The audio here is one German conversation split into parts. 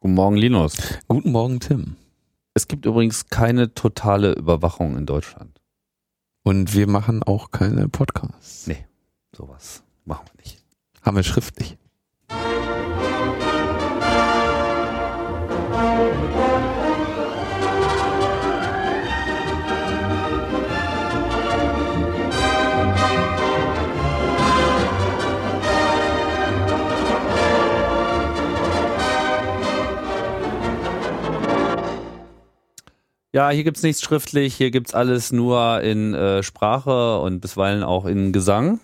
Guten Morgen, Linus. Guten Morgen, Tim. Es gibt übrigens keine totale Überwachung in Deutschland. Und wir machen auch keine Podcasts. Nee, sowas machen wir nicht. Haben wir schriftlich. Ja, hier gibt's nichts schriftlich, hier gibt's alles nur in äh, Sprache und bisweilen auch in Gesang.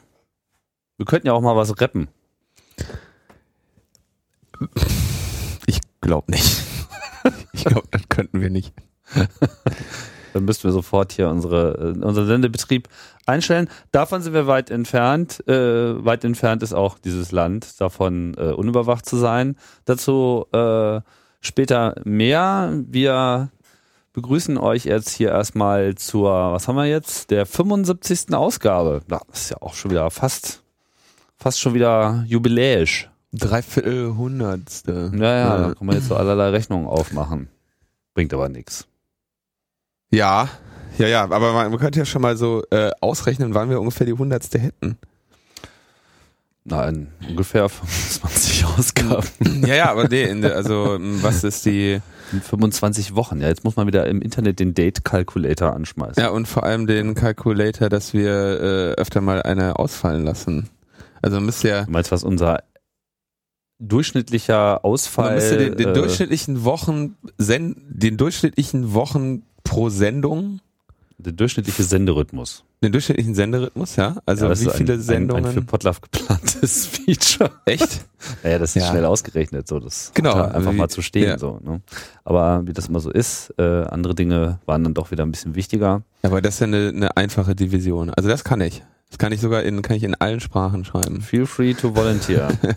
Wir könnten ja auch mal was rappen. Ich glaube nicht. ich glaube, das könnten wir nicht. Dann müssten wir sofort hier unsere, äh, unseren Sendebetrieb einstellen. Davon sind wir weit entfernt. Äh, weit entfernt ist auch dieses Land, davon äh, unüberwacht zu sein. Dazu äh, später mehr. Wir begrüßen euch jetzt hier erstmal zur, was haben wir jetzt? Der 75. Ausgabe. Das ist ja auch schon wieder fast, fast schon wieder jubiläisch. Dreiviertel Hundertste. Ja, ja, da kann man jetzt so allerlei Rechnungen aufmachen. Bringt aber nichts. Ja, ja, ja, aber man, man könnte ja schon mal so äh, ausrechnen, wann wir ungefähr die Hundertste hätten. Nein, ungefähr 25 Ausgaben. Ja, ja, aber nee, der, also was ist die... In 25 Wochen. Ja, jetzt muss man wieder im Internet den Date Calculator anschmeißen. Ja, und vor allem den Calculator, dass wir äh, öfter mal eine ausfallen lassen. Also müsste ja... Du meinst, was unser durchschnittlicher Ausfall... Man müsste den, den äh, durchschnittlichen Wochen, den durchschnittlichen Wochen pro Sendung, der durchschnittliche Senderhythmus. den durchschnittlichen Senderhythmus, ja? Also Ja, wie viele ein, Sendungen? Ein, ein für Potlove geplantes Feature. Echt? Naja, das ist Ja. schnell ausgerechnet, so das Genau, da einfach wie- mal zu stehen. ja. So, ne? Aber wie das immer so ist, äh, andere Dinge waren dann doch wieder ein bisschen wichtiger. Aber das ist ja eine, eine einfache Division. Also das kann ich. Das kann ich sogar in, kann ich in allen Sprachen schreiben. Feel free to volunteer.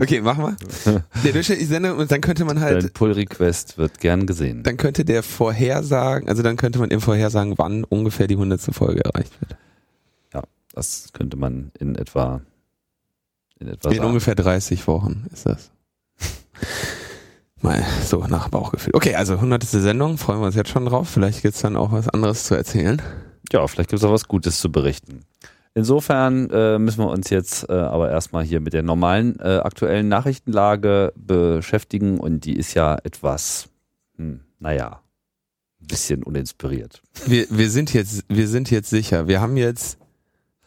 Okay, machen wir. Der durchschnittliche Sender, und dann könnte man Dein halt, Pull Request wird gern gesehen. dann könnte der vorhersagen, also dann könnte man im Vorhersagen, wann ungefähr die hundertste Folge erreicht wird. Ja, das könnte man in etwa in etwa In sagen. ungefähr 30 Wochen ist das. Mal so nach Bauchgefühl. Okay, also hundertste Sendung, freuen wir uns jetzt schon drauf. Vielleicht gibt's dann auch was anderes zu erzählen. Ja, vielleicht gibt es auch was Gutes zu berichten. Insofern äh, müssen wir uns jetzt äh, aber erstmal hier mit der normalen äh, aktuellen Nachrichtenlage beschäftigen und die ist ja etwas, hm, naja, ein bisschen uninspiriert. Wir, wir sind jetzt, wir sind jetzt sicher. Wir haben jetzt,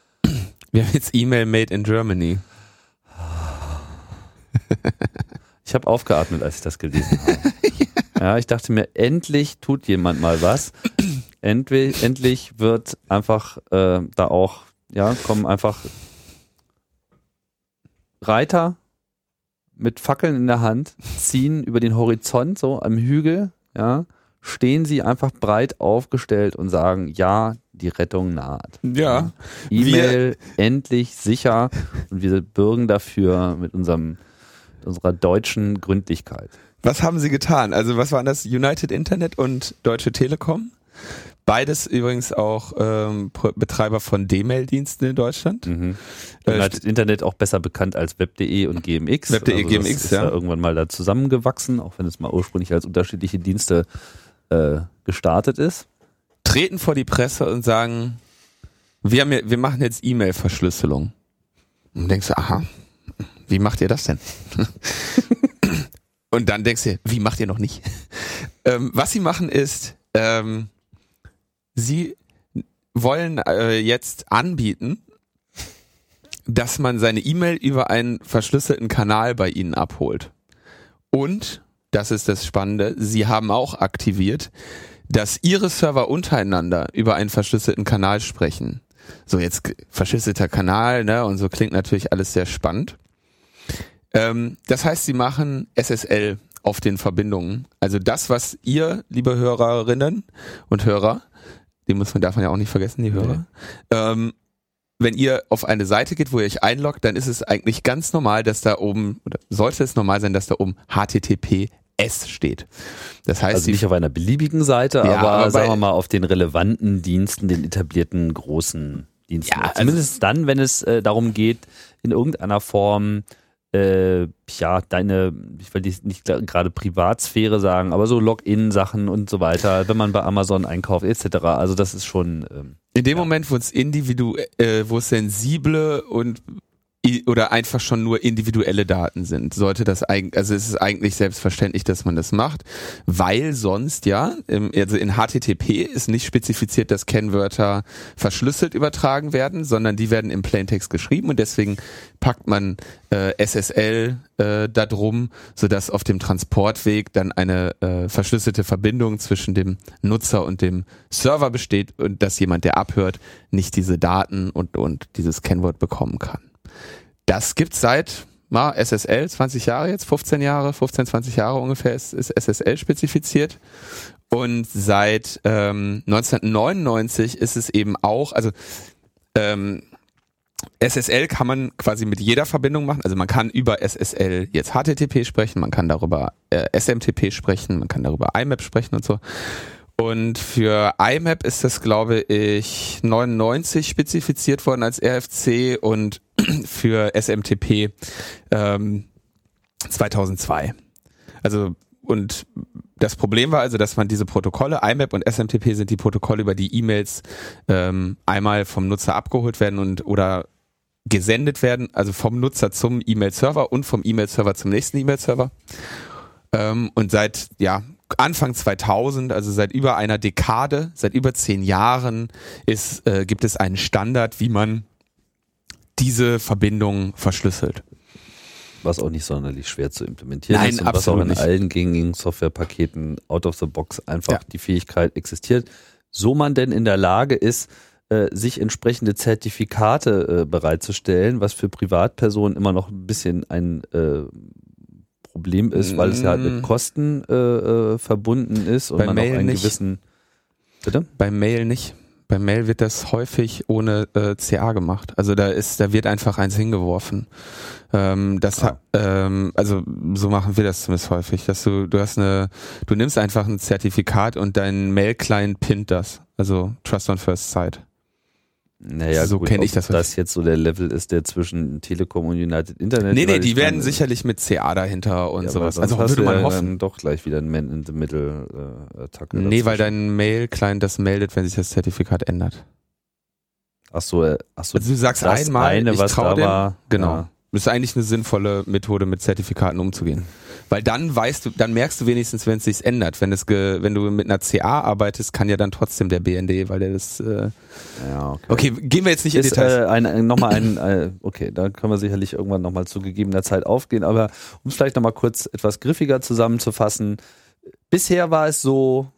wir haben jetzt E-Mail made in Germany. Ich habe aufgeatmet, als ich das gelesen habe. ja, ich dachte mir, endlich tut jemand mal was. Endlich, endlich wird einfach äh, da auch, ja, kommen einfach Reiter mit Fackeln in der Hand, ziehen über den Horizont so am Hügel, ja, stehen sie einfach breit aufgestellt und sagen, ja, die Rettung naht. Ja. E-Mail endlich sicher und wir bürgen dafür mit unserem mit unserer deutschen Gründlichkeit. Was haben sie getan? Also was waren das? United Internet und Deutsche Telekom? Beides übrigens auch ähm, Betreiber von D-Mail-Diensten in Deutschland. Mhm. Äh, Internet auch besser bekannt als Web.de und GMX. Web.de, das GMX, ist ja. irgendwann mal da zusammengewachsen, auch wenn es mal ursprünglich als unterschiedliche Dienste äh, gestartet ist. Treten vor die Presse und sagen, wir, haben ja, wir machen jetzt E-Mail-Verschlüsselung. Und denkst du, aha, wie macht ihr das denn? und dann denkst du, wie macht ihr noch nicht? ähm, was sie machen ist, ähm, sie wollen äh, jetzt anbieten, dass man seine E-Mail über einen verschlüsselten Kanal bei ihnen abholt. Und, das ist das Spannende, sie haben auch aktiviert, dass ihre Server untereinander über einen verschlüsselten Kanal sprechen. So jetzt verschlüsselter Kanal, ne, und so klingt natürlich alles sehr spannend. Ähm, das heißt, sie machen SSL auf den Verbindungen. Also das, was ihr, liebe Hörerinnen und Hörer, die muss man, darf man ja auch nicht vergessen, die Hörer, ähm, wenn ihr auf eine Seite geht, wo ihr euch einloggt, dann ist es eigentlich ganz normal, dass da oben, oder sollte es normal sein, dass da oben HTTPS steht. Das heißt, Also nicht auf einer beliebigen Seite, Ja, aber, aber sagen wir mal auf den relevanten Diensten, den etablierten großen Diensten. Ja, also- Zumindest dann, wenn es äh, darum geht, in irgendeiner Form äh, ja, deine, ich will nicht gerade Privatsphäre sagen, aber so Login-Sachen und so weiter, wenn man bei Amazon einkauft, etc. Also das ist schon. Ähm, In dem ja. Moment, wo es individu, äh, wo es sensible und oder einfach schon nur individuelle Daten sind, sollte das eigentlich, also es ist eigentlich selbstverständlich, dass man das macht, weil sonst ja, also in HTTP ist nicht spezifiziert, dass Kennwörter verschlüsselt übertragen werden, sondern die werden im Plaintext geschrieben und deswegen packt man äh, SSL äh, da drum, sodass auf dem Transportweg dann eine äh, verschlüsselte Verbindung zwischen dem Nutzer und dem Server besteht und dass jemand, der abhört, nicht diese Daten und, und dieses Kennwort bekommen kann. Das gibt's seit na, SSL, 20 Jahre jetzt, 15 Jahre, 15, 20 Jahre ungefähr ist, ist SSL spezifiziert. Und seit ähm, 1999 ist es eben auch, also ähm, SSL kann man quasi mit jeder Verbindung machen. Also man kann über SSL jetzt HTTP sprechen, man kann darüber äh, SMTP sprechen, man kann darüber IMAP sprechen und so. Und für IMAP ist das, glaube ich, 99 spezifiziert worden als RFC und für SMTP ähm, 2002. Also und das Problem war also, dass man diese Protokolle, IMAP und SMTP sind die Protokolle, über die E-Mails ähm, einmal vom Nutzer abgeholt werden und oder gesendet werden, also vom Nutzer zum E-Mail-Server und vom E-Mail-Server zum nächsten E-Mail-Server. Ähm, und seit ja Anfang 2000, also seit über einer Dekade, seit über zehn Jahren, ist, äh, gibt es einen Standard, wie man diese Verbindung verschlüsselt. Was auch nicht sonderlich schwer zu implementieren Nein, ist und was auch in nicht. allen gängigen Softwarepaketen out of the box einfach ja. die Fähigkeit existiert, so man denn in der Lage ist, äh, sich entsprechende Zertifikate äh, bereitzustellen, was für Privatpersonen immer noch ein bisschen ein äh, Problem ist, weil es ja halt mit mm. Kosten äh, äh, verbunden ist und Bei man Mail auch einen nicht. gewissen. Bitte? Bei Mail nicht. Bei Mail wird das häufig ohne äh, CA gemacht. Also da ist, da wird einfach eins hingeworfen. Ähm, das Ah. ähm, also so machen wir das zumindest häufig, dass du, du hast eine, du nimmst einfach ein Zertifikat und dein Mail-Client pinnt das. Also Trust on First Sight. Naja, So gut, kenn ob ich das das jetzt so der Level ist, der zwischen Telekom und United Internet. Nee, nee, weil die werden meine, sicherlich mit CA dahinter und ja, sowas. Also würde man ja hoffen. Doch gleich wieder ein Man in the Middle äh, Attacke. Nee, weil dazwischen. dein Mail-Client das meldet, wenn sich das Zertifikat ändert. Ach so, äh, ach so. Also du sagst einmal, eine, ich was trau da dem, war. Genau. Ja. Das ist eigentlich eine sinnvolle Methode, mit Zertifikaten umzugehen. Weil dann weißt du, dann merkst du wenigstens, wenn es sich ändert. Wenn es ge, wenn du mit einer CA arbeitest, kann ja dann trotzdem der BND, weil der das. Äh Ja, okay. okay, gehen wir jetzt nicht in ist Details. äh, ein, ein, nochmal ein, äh, okay, da können wir sicherlich irgendwann nochmal zu gegebener Zeit aufgehen, aber um es vielleicht nochmal kurz etwas griffiger zusammenzufassen. Bisher war es so,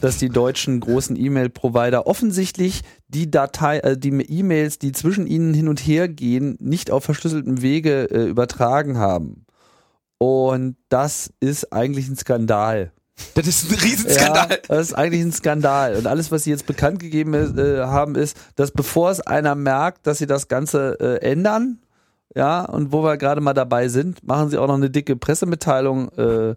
dass die deutschen großen E-Mail-Provider offensichtlich die Datei, äh, die E-Mails, die zwischen ihnen hin und her gehen, nicht auf verschlüsseltem Wege äh, übertragen haben. Und das ist eigentlich ein Skandal. das ist ein Riesenskandal. Ja, das ist eigentlich ein Skandal. Und alles, was sie jetzt bekannt gegeben äh, haben, ist, dass bevor es einer merkt, dass sie das Ganze äh, ändern, ja, und wo wir gerade mal dabei sind, machen sie auch noch eine dicke Pressemitteilung äh,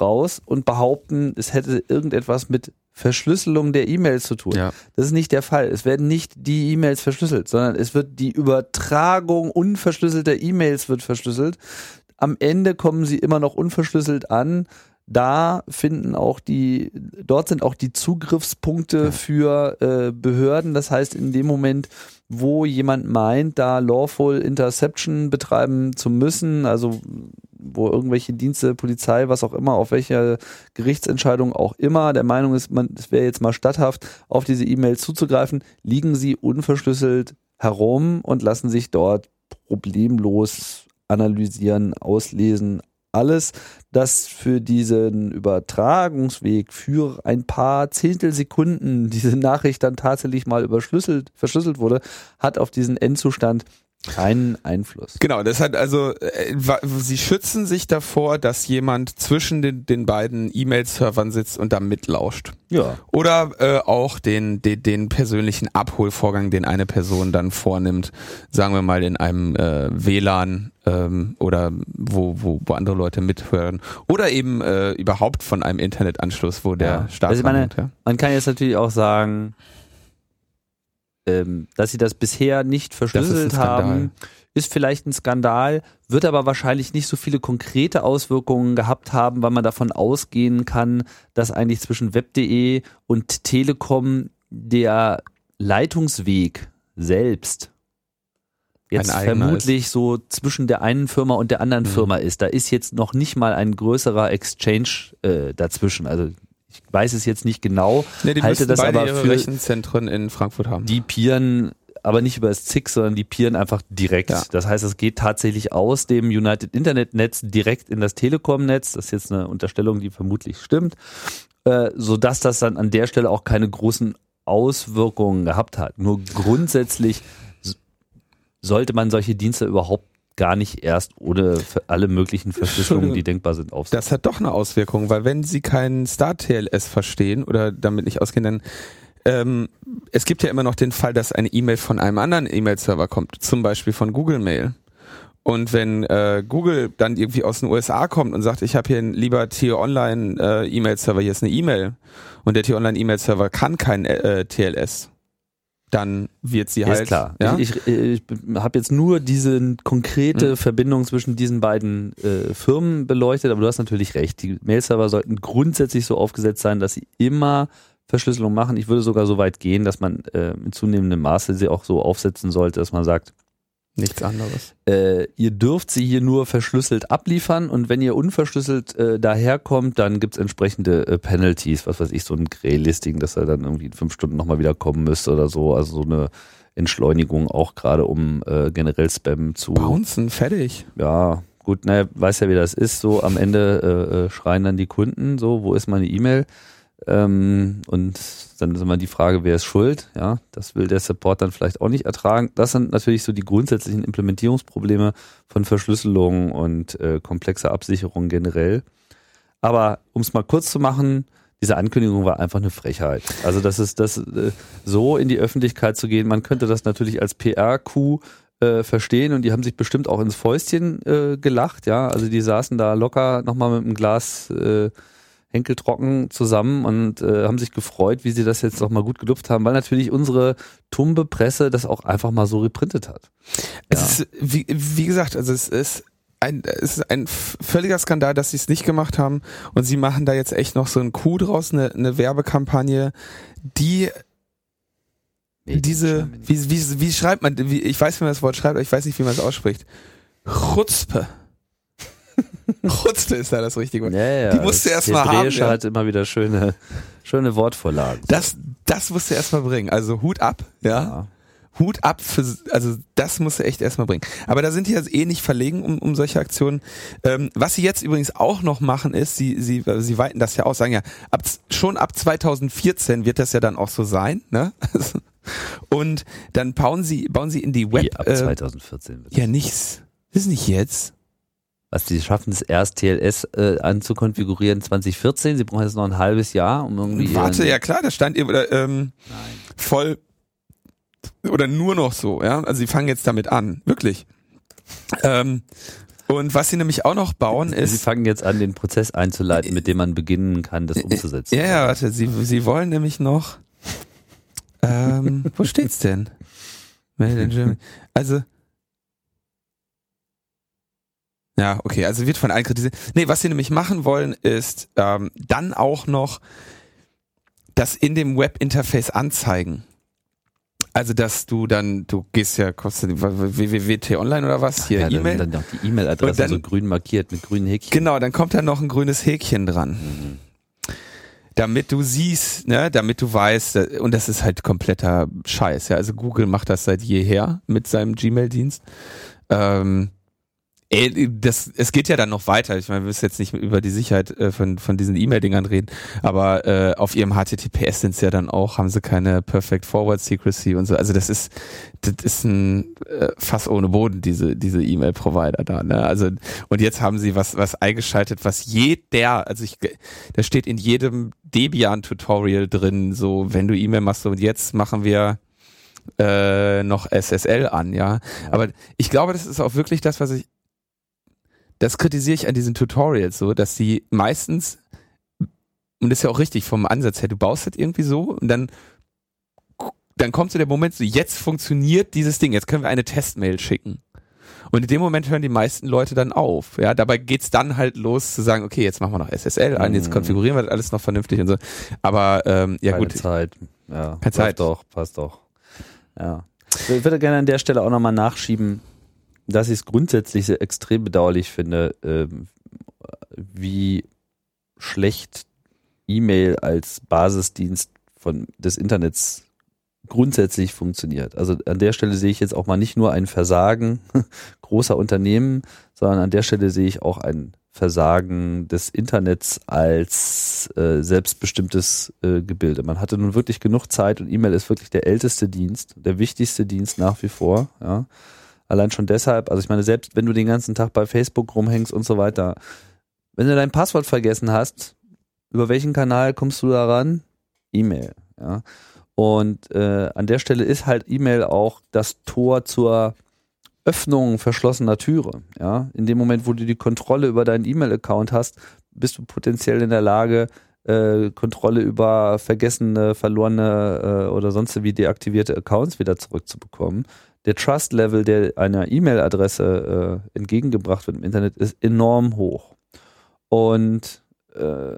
raus und behaupten, es hätte irgendetwas mit Verschlüsselung der E-Mails zu tun. Ja. Das ist nicht der Fall. Es werden nicht die E-Mails verschlüsselt, sondern es wird die Übertragung unverschlüsselter E-Mails wird verschlüsselt. Am Ende kommen sie immer noch unverschlüsselt an. Da finden auch die, dort sind auch die Zugriffspunkte Ja. für äh, Behörden. Das heißt, in dem Moment, wo jemand meint, da Lawful Interception betreiben zu müssen, also wo irgendwelche Dienste, Polizei, was auch immer, auf welche Gerichtsentscheidung auch immer der Meinung ist, man, es wäre jetzt mal statthaft, auf diese E-Mails zuzugreifen, liegen sie unverschlüsselt herum und lassen sich dort problemlos analysieren, auslesen. Alles, das für diesen Übertragungsweg für ein paar Zehntelsekunden diese Nachricht dann tatsächlich mal überschlüsselt, verschlüsselt wurde, hat auf diesen Endzustand keinen Einfluss. Genau, das hat also, äh, sie schützen sich davor, dass jemand zwischen den, den beiden E-Mail-Servern sitzt und da mitlauscht. Ja. Oder äh, auch den, den, den persönlichen Abholvorgang, den eine Person dann vornimmt, sagen wir mal in einem äh, WLAN ähm, oder wo, wo, wo andere Leute mithören. Oder eben äh, überhaupt von einem Internetanschluss, wo der Ja. Staat Also meine, ja. Man kann jetzt natürlich auch sagen, ähm, dass sie das bisher nicht verschlüsselt Skandal. haben, ist vielleicht ein Skandal, wird aber wahrscheinlich nicht so viele konkrete Auswirkungen gehabt haben, weil man davon ausgehen kann, dass eigentlich zwischen web.de und Telekom der Leitungsweg selbst jetzt vermutlich ist. so zwischen der einen Firma und der anderen mhm. Firma ist. Da ist jetzt noch nicht mal ein größerer Exchange äh, dazwischen. Also ich weiß es jetzt nicht genau, nee, die halte das aber für Rechenzentren in Frankfurt haben. Die peeren aber nicht über das ZIG, sondern die peeren einfach direkt. Ja. Das heißt, es geht tatsächlich aus dem United Internet Netz direkt in das Telekom-Netz. Das ist jetzt eine Unterstellung, die vermutlich stimmt, äh, so dass das dann an der Stelle auch keine großen Auswirkungen gehabt hat. Nur grundsätzlich sollte man solche Dienste überhaupt gar nicht erst ohne alle möglichen Verschlüsselungen, die denkbar sind, aufsetzen. Das hat doch eine Auswirkung, weil wenn Sie keinen Star-TLS verstehen oder damit nicht ausgehen, dann ähm, es gibt ja immer noch den Fall, dass eine E-Mail von einem anderen E-Mail-Server kommt, zum Beispiel von Google Mail. Und wenn äh, Google dann irgendwie aus den USA kommt und sagt, ich habe hier einen lieber T-Online äh, E-Mail-Server, hier ist eine E-Mail und der T-Online E-Mail-Server kann kein äh, TLS, dann wird sie halt. Ist klar. Ja? Ich, ich, ich habe jetzt nur diese konkrete mhm. Verbindung zwischen diesen beiden äh, Firmen beleuchtet, aber du hast natürlich recht. Die Mail-Server sollten grundsätzlich so aufgesetzt sein, dass sie immer Verschlüsselung machen. Ich würde sogar so weit gehen, dass man äh, in zunehmendem Maße sie auch so aufsetzen sollte, dass man sagt, Nichts anderes. Äh, ihr dürft sie hier nur verschlüsselt abliefern und wenn ihr unverschlüsselt äh, daherkommt, dann gibt's entsprechende äh, Penalties, was weiß ich, so ein Grey-Listing, dass er dann irgendwie in fünf Stunden nochmal wieder kommen müsste oder so. Also so eine Entschleunigung auch gerade um äh, generell Spam zu. Bouncen, fertig. Ja, gut, naja, weiß ja, wie das ist. So am Ende äh, äh schreien dann die Kunden, so, wo ist meine E-Mail? Ähm, und dann ist immer die Frage, wer ist schuld? Ja, das will der Support dann vielleicht auch nicht ertragen. Das sind natürlich so die grundsätzlichen Implementierungsprobleme von Verschlüsselung und äh, komplexer Absicherung generell. Aber um es mal kurz zu machen, diese Ankündigung war einfach eine Frechheit. Also das ist das äh, so in die Öffentlichkeit zu gehen. Man könnte das natürlich als PR-Coup äh, verstehen und die haben sich bestimmt auch ins Fäustchen äh, gelacht. Ja, also die saßen da locker nochmal mit einem Glas äh, Henkeltrocken zusammen und äh, haben sich gefreut, wie sie das jetzt noch mal gut gelupft haben, weil natürlich unsere tumbe Presse das auch einfach mal so reprintet hat. Es ja. ist, wie, wie gesagt, also es ist ein, es ist ein völliger Skandal, dass sie es nicht gemacht haben und sie machen da jetzt echt noch so ein Coup draus, eine, eine Werbekampagne, die diese, wie, wie, wie schreibt man, wie, ich weiß, wie man das Wort schreibt, aber ich weiß nicht, wie man es ausspricht. Chutzpe. Chutzpe ist da das richtige Wort. Ja, ja, die musst du erstmal haben. Ja. hat immer wieder schöne, schöne Wortvorlagen. Das, das musst du erstmal bringen. Also Hut ab, ja. ja. Hut ab für, also das musst du echt erstmal bringen. Aber da sind die jetzt eh nicht verlegen um, um solche Aktionen. Ähm, was sie jetzt übrigens auch noch machen ist, sie, sie, sie weiten das ja aus, sagen ja, ab, schon ab 2014 wird das ja dann auch so sein, ne? Und dann bauen sie, bauen sie in die Web. Wie ab 2014 äh, ja, nichts. Ist nicht jetzt. Was die schaffen es erst TLS äh, anzukonfigurieren 2014. Sie brauchen jetzt noch ein halbes Jahr, um irgendwie. Warte, ja klar, da stand oder, ähm, voll oder nur noch so, ja. Also sie fangen jetzt damit an, wirklich. Ähm, und was sie nämlich auch noch bauen ist. Sie fangen jetzt an, den Prozess einzuleiten, mit dem man beginnen kann, das umzusetzen. Ja, ja, warte, sie, sie wollen nämlich noch. Ähm, wo steht's denn? Also, Ja, okay, also wird von allen kritisiert. Nee, was sie nämlich machen wollen, ist ähm, dann auch noch das in dem Webinterface anzeigen. Also, dass du dann, du gehst ja, kostet www.t online oder was, hier ja, E-Mail. Dann, dann noch die E-Mail-Adresse so grün markiert mit grünen Häkchen. Genau, dann kommt da noch ein grünes Häkchen dran. Mhm. Damit du siehst, ne, damit du weißt, und das ist halt kompletter Scheiß, ja. Also Google macht das seit jeher mit seinem Gmail-Dienst. Ähm, Ey, das, es geht ja dann noch weiter. Ich meine, wir müssen jetzt nicht über die Sicherheit äh, von, von diesen E-Mail-Dingern reden, aber äh, auf ihrem HTTPS sind sie ja dann auch, haben sie keine Perfect Forward Secrecy und so. Also das ist, das ist ein äh, Fass ohne Boden, diese, diese E-Mail-Provider da. Ne? Also, und jetzt haben sie was, was eingeschaltet, was jeder, also ich, da steht in jedem Debian-Tutorial drin, so, wenn du E-Mail machst, so, und jetzt machen wir äh, noch SSL an, ja. Aber ich glaube, das ist auch wirklich das, was ich das kritisiere ich an diesen Tutorials so, dass sie meistens, und das ist ja auch richtig vom Ansatz her, du baust das irgendwie so und dann, dann kommt so der Moment, so jetzt funktioniert dieses Ding, jetzt können wir eine Testmail schicken. Und in dem Moment hören die meisten Leute dann auf. Ja, dabei geht's dann halt los zu sagen, okay, jetzt machen wir noch SSL an, jetzt Mhm. konfigurieren wir das alles noch vernünftig und so. Aber ähm, ja Keine gut, Zeit. Ja, Keine passt Zeit. doch, passt doch. Ja. Ich würde gerne an der Stelle auch nochmal nachschieben, dass ich es grundsätzlich extrem bedauerlich finde, ähm, wie schlecht E-Mail als Basisdienst von des Internets grundsätzlich funktioniert. Also an der Stelle sehe ich jetzt auch mal nicht nur ein Versagen großer Unternehmen, sondern an der Stelle sehe ich auch ein Versagen des Internets als äh, selbstbestimmtes äh, Gebilde. Man hatte nun wirklich genug Zeit und E-Mail ist wirklich der älteste Dienst, der wichtigste Dienst nach wie vor. Ja. Allein schon deshalb, also ich meine, selbst wenn du den ganzen Tag bei Facebook rumhängst und so weiter, wenn du dein Passwort vergessen hast, über welchen Kanal kommst du da ran? E-Mail. Ja. Und äh, an der Stelle ist halt E-Mail auch das Tor zur Öffnung verschlossener Türe. Ja, in dem Moment, wo du die Kontrolle über deinen E-Mail-Account hast, bist du potenziell in der Lage, äh, Kontrolle über vergessene, verlorene äh, oder sonst wie deaktivierte Accounts wieder zurückzubekommen. Der Trust-Level, der einer E-Mail-Adresse äh, entgegengebracht wird im Internet, ist enorm hoch. Und äh,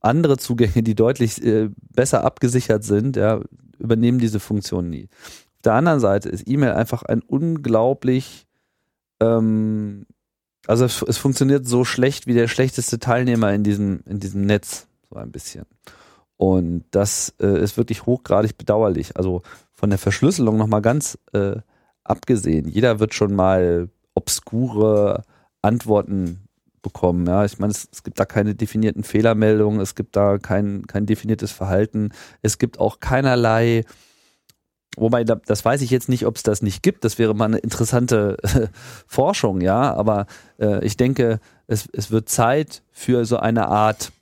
andere Zugänge, die deutlich äh, besser abgesichert sind, ja, übernehmen diese Funktion nie. Auf der anderen Seite ist E-Mail einfach ein unglaublich, ähm, also es, es funktioniert so schlecht wie der schlechteste Teilnehmer in diesem, in diesem Netz, so ein bisschen. Und das äh, ist wirklich hochgradig bedauerlich. Also von der Verschlüsselung nochmal ganz äh, abgesehen. Jeder wird schon mal obskure Antworten bekommen. Ja, ich meine, es, es gibt da keine definierten Fehlermeldungen, es gibt da kein, kein definiertes Verhalten, es gibt auch keinerlei Wobei, da- das weiß ich jetzt nicht, ob es das nicht gibt. Das wäre mal eine interessante Forschung, ja. Aber äh, ich denke, es, es wird Zeit für so eine Art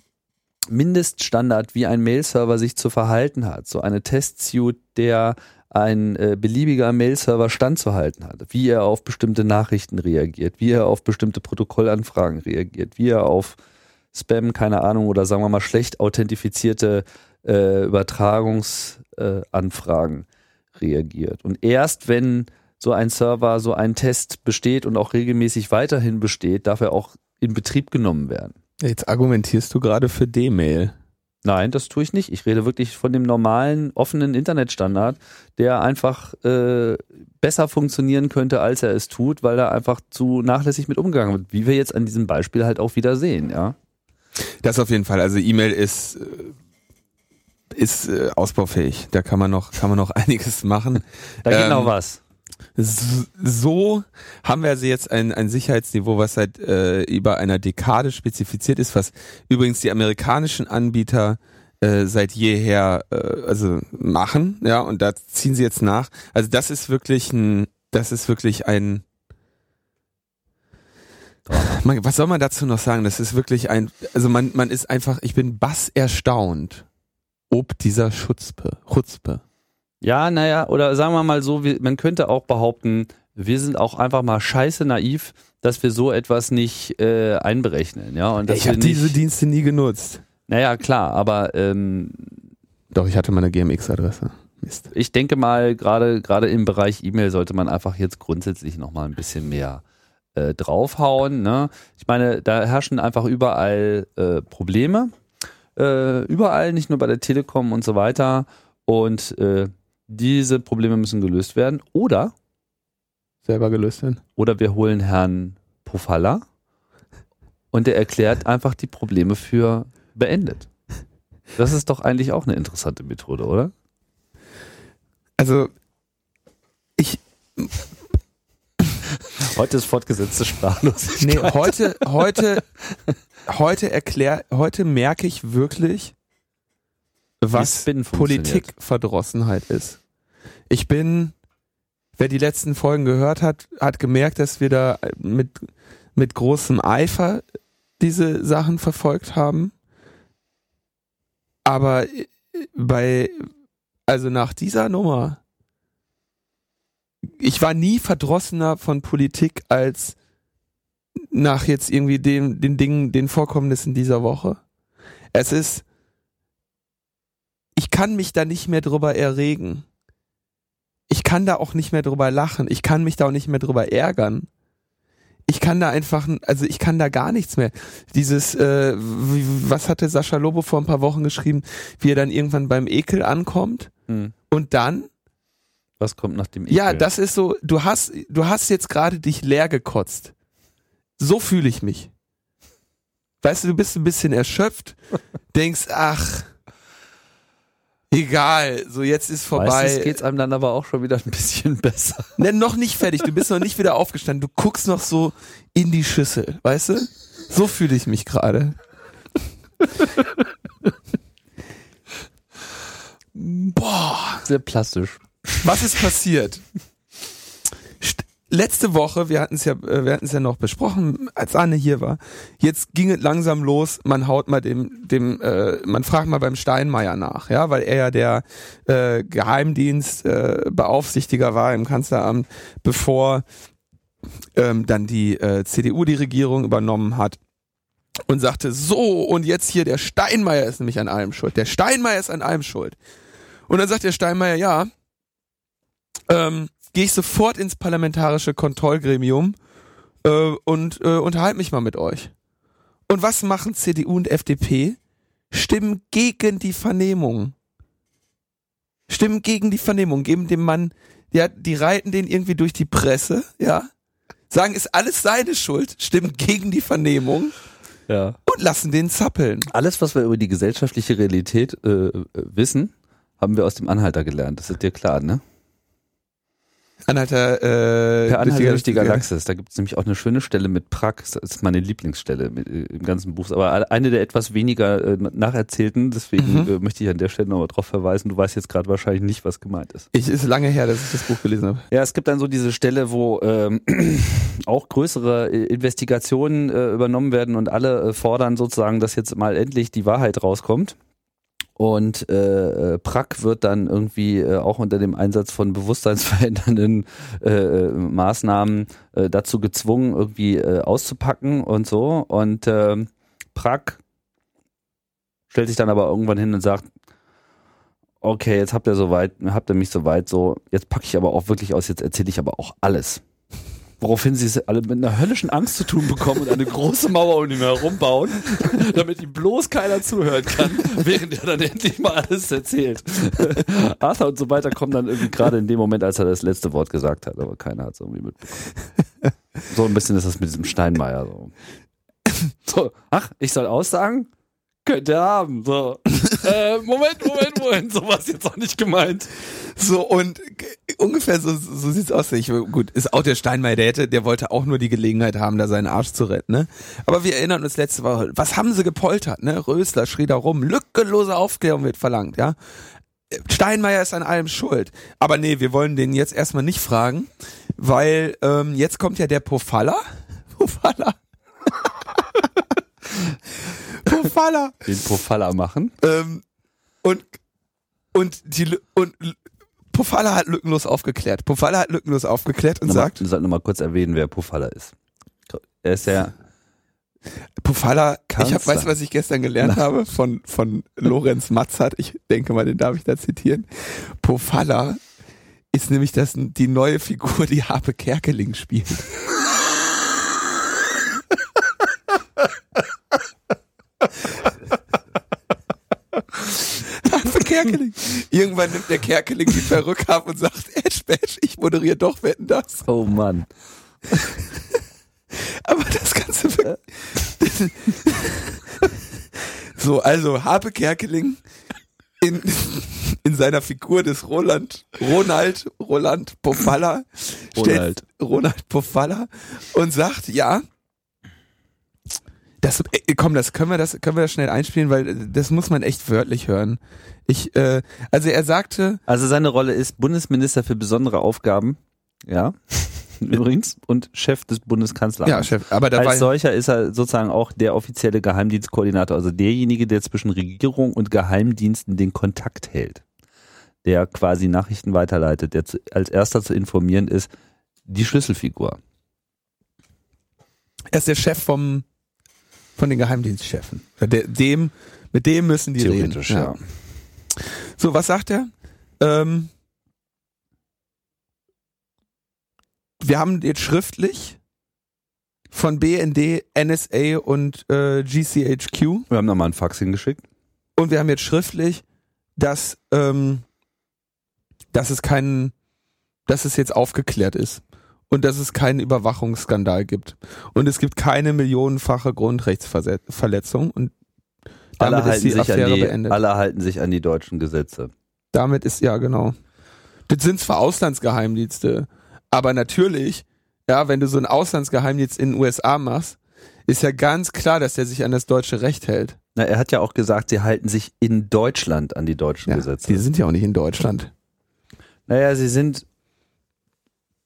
Mindeststandard, wie ein Mail-Server sich zu verhalten hat. So eine Testsuite, der ein äh, beliebiger Mail-Server standzuhalten hat. Wie er auf bestimmte Nachrichten reagiert, wie er auf bestimmte Protokollanfragen reagiert, wie er auf Spam, keine Ahnung, oder sagen wir mal schlecht authentifizierte äh, Übertragungsanfragen äh, reagiert. Und erst wenn so ein Server, so ein Test besteht und auch regelmäßig weiterhin besteht, darf er auch in Betrieb genommen werden. jetzt argumentierst du gerade für D-Mail. Nein, das tue ich nicht. Ich rede wirklich von dem normalen, offenen Internetstandard, der einfach äh, besser funktionieren könnte, als er es tut, weil er einfach zu nachlässig mit umgegangen wird. Wie wir jetzt an diesem Beispiel halt auch wieder sehen, ja. Das auf jeden Fall. Also E-Mail ist äh, ist äh, ausbaufähig. Da kann man noch kann man noch einiges machen. Da geht Ähm, noch was. So haben wir also jetzt ein, ein Sicherheitsniveau, was seit äh, über einer Dekade spezifiziert ist, was übrigens die amerikanischen Anbieter äh, seit jeher äh, also machen, ja, und da ziehen sie jetzt nach. Also das ist wirklich ein, das ist wirklich ein man, was soll man dazu noch sagen? Das ist wirklich ein, also man, man ist einfach, ich bin bass erstaunt, ob dieser Schutzpe, Chutzpe. Ja, naja, oder sagen wir mal so, wir, man könnte auch behaupten, wir sind auch einfach mal scheiße naiv, dass wir so etwas nicht äh, einberechnen, ja. Und dass Ich wir habe diese Dienste nie genutzt. Naja, klar, aber ähm, Doch, ich hatte meine GMX-Adresse. Mist. ich denke mal, gerade gerade im Bereich E-Mail sollte man einfach jetzt grundsätzlich noch mal ein bisschen mehr äh, draufhauen. Ne? Ich meine, da herrschen einfach überall äh, Probleme, äh, überall, nicht nur bei der Telekom und so weiter. Und äh, diese Probleme müssen gelöst werden. Oder Selber gelöst werden. oder wir holen Herrn Pofalla und der erklärt einfach die Probleme für beendet. Das ist doch eigentlich auch eine interessante Methode, oder? Also, ich, Heute ist fortgesetzte Sprachlosigkeit. nee, heute, heute, heute erklär, heute merke ich wirklich, was. Politikverdrossenheit ist. Ich bin, wer die letzten Folgen gehört hat, hat gemerkt, dass wir da mit, mit großem Eifer diese Sachen verfolgt haben. Aber bei, also nach dieser Nummer, ich war nie verdrossener von Politik als nach jetzt irgendwie den, den Dingen, den Vorkommnissen dieser Woche. Es ist, ich kann mich da nicht mehr drüber erregen. Ich kann da auch nicht mehr drüber lachen. Ich kann mich da auch nicht mehr drüber ärgern. ich kann da einfach, also ich kann da gar nichts mehr. Dieses, äh, was hatte Sascha Lobo vor ein paar Wochen geschrieben, wie er dann irgendwann beim Ekel ankommt Hm. und dann, Was kommt nach dem Ekel? ja, das ist so, du hast, du hast jetzt gerade dich leer gekotzt. So fühle ich mich. Weißt du, du bist ein bisschen erschöpft, denkst, ach, egal, so jetzt ist vorbei. Meistens geht's einem dann aber auch schon wieder ein bisschen besser. Ne, noch nicht fertig, du bist noch nicht wieder aufgestanden, du guckst noch so in die Schüssel, weißt du? So fühle ich mich gerade. Boah, Sehr plastisch. was ist passiert? Letzte Woche, wir hatten es ja, äh, wir hatten es ja noch besprochen, als Anne hier war. Jetzt ging es langsam los. Man haut mal dem, dem, äh, man fragt mal beim Steinmeier nach, ja, weil er ja der äh, Geheimdienst äh, war im Kanzleramt, bevor ähm, dann die äh, CDU die Regierung übernommen hat und sagte, so, und jetzt hier der Steinmeier ist nämlich an allem schuld. Der Steinmeier ist an allem schuld. Und dann sagt der Steinmeier, ja, ähm, gehe ich sofort ins parlamentarische Kontrollgremium äh, und äh, unterhalte mich mal mit euch. Und was machen CDU und FDP? Stimmen gegen die Vernehmung. Stimmen gegen die Vernehmung, geben dem Mann, ja, die reiten den irgendwie durch die Presse, ja, sagen, ist alles seine Schuld, stimmen gegen die Vernehmung Ja. und lassen den zappeln. Alles, was wir über die gesellschaftliche Realität äh, wissen, haben wir aus dem Anhalter gelernt. Das ist dir klar, ne? Anhalter, äh, Per Anhalter durch die Gal- Galaxis. Da gibt es nämlich auch eine schöne Stelle mit Prag. Das ist meine Lieblingsstelle mit, äh, im ganzen Buch. Aber eine der etwas weniger äh, nacherzählten. Deswegen Mhm. äh, möchte ich an der Stelle nochmal drauf verweisen. Du weißt jetzt gerade wahrscheinlich nicht, was gemeint ist. Ich ist lange her, dass ich das Buch gelesen habe. Ja, es gibt dann so diese Stelle, wo ähm, auch größere äh, Investigationen äh, übernommen werden und alle fordern sozusagen, dass jetzt mal endlich die Wahrheit rauskommt. Und äh, äh, Prag wird dann irgendwie äh, auch unter dem Einsatz von bewusstseinsverändernden äh, äh, Maßnahmen äh, dazu gezwungen, irgendwie äh, auszupacken und so. Und ähm, Prag stellt sich dann aber irgendwann hin und sagt, okay, jetzt habt ihr soweit, habt ihr mich soweit so, jetzt packe ich aber auch wirklich aus, jetzt erzähle ich aber auch alles. Woraufhin sie alle mit einer höllischen Angst zu tun bekommen und eine große Mauer um ihn herum bauen, damit ihm bloß keiner zuhören kann, während er dann endlich mal alles erzählt. Arthur und so weiter kommen dann irgendwie gerade in dem Moment, als er das letzte Wort gesagt hat, aber keiner hat es irgendwie mitbekommen. So ein bisschen ist das mit diesem Steinmeier so. so ach, ich soll aussagen? Könnt ihr haben. So. äh, Moment, Moment, Moment, sowas jetzt auch nicht gemeint. So, und ungefähr so, so sieht's aus. Ich, gut, ist auch der Steinmeier, der hätte, der wollte auch nur die Gelegenheit haben, da seinen Arsch zu retten, ne? Aber wir erinnern uns letzte Woche, was haben sie gepoltert, ne? Rösler schrie da rum, lückenlose Aufklärung wird verlangt, ja? Steinmeier ist an allem schuld. Aber nee, wir wollen den jetzt erstmal nicht fragen, weil ähm, jetzt kommt ja der Pofalla. Pofalla. Pofalla. Den Pofalla machen. Ähm, und und die und Pofalla hat lückenlos aufgeklärt. Pofalla hat lückenlos aufgeklärt und Nochmal- sagt, Wir sollten nochmal kurz erwähnen, wer Pofalla ist. Er ist ja, Pofalla, ich Kanzler. hab, weißt du, was ich gestern gelernt habe von von Lorenz Matzert? Ich denke mal, den darf ich da zitieren. Pofalla ist nämlich das die neue Figur, die Harpe Kerkeling spielt. Harpe Kerkeling. Irgendwann nimmt der Kerkeling die Perücke ab und sagt, Edge Badge, ich moderiere doch Wetten das. oh Mann. Aber das Ganze wird. so, also Harpe Kerkeling in, in seiner Figur des Roland, Ronald, Roland Pofalla, stellt Ronald. Ronald Pofalla und sagt, ja, das, äh, komm, das können wir das, können wir das schnell einspielen, weil das muss man echt wörtlich hören. Ich, äh, also er sagte, Also seine Rolle ist Bundesminister für besondere Aufgaben. Ja. Übrigens. Und Chef des Bundeskanzleramts. ja, Chef, aber da war, Als solcher ist er sozusagen auch der offizielle Geheimdienstkoordinator, also derjenige, der zwischen Regierung und Geheimdiensten den Kontakt hält. Der quasi Nachrichten weiterleitet, der zu, als erster zu informieren ist, die Schlüsselfigur. er ist der Chef vom, von den Geheimdienstchefen. Dem, mit dem müssen die Theoretisch, reden. ja. So, was sagt er? Ähm, wir haben jetzt schriftlich von BND, NSA und äh, GCHQ. Wir haben da mal einen Fax hingeschickt. Und wir haben jetzt schriftlich, dass, ähm, dass es keinen, dass es jetzt aufgeklärt ist und dass es keinen Überwachungsskandal gibt. Und es gibt keine millionenfache Grundrechtsverletzung und damit alle ist die Affäre an die, beendet. Alle halten sich an die deutschen Gesetze. Damit ist, ja genau. Das sind zwar Auslandsgeheimdienste, aber natürlich, ja, wenn du so einen Auslandsgeheimdienst in den USA machst, ist ja ganz klar, dass der sich an das deutsche Recht hält. Na, er hat ja auch gesagt, sie halten sich in Deutschland an die deutschen Ja, Gesetze. die sind ja auch nicht in Deutschland. Naja, sie sind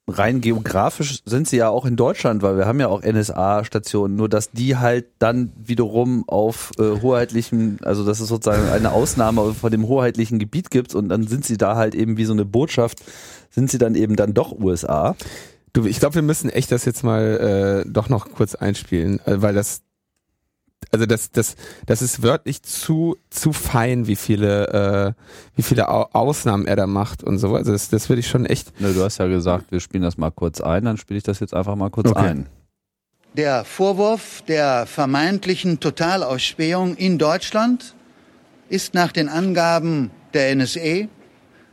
rein geografisch sind sie ja auch in Deutschland, weil wir haben ja auch NSA-Stationen, nur dass die halt dann wiederum auf äh, hoheitlichem, also dass es sozusagen eine Ausnahme von dem hoheitlichen Gebiet gibt und dann sind sie da halt eben wie so eine Botschaft, sind sie dann eben dann doch USA. Du, ich glaube, wir müssen echt das jetzt mal äh, doch noch kurz einspielen, äh, weil das, also das, das, das ist wörtlich zu zu fein, wie viele, äh, wie viele Au Ausnahmen er da macht und so. Also das, das würde ich schon echt. Ne, du hast ja gesagt, wir spielen das mal kurz ein, dann spiele ich das jetzt einfach mal kurz Okay. ein. Der Vorwurf der vermeintlichen Totalausspähung in Deutschland ist nach den Angaben der NSA,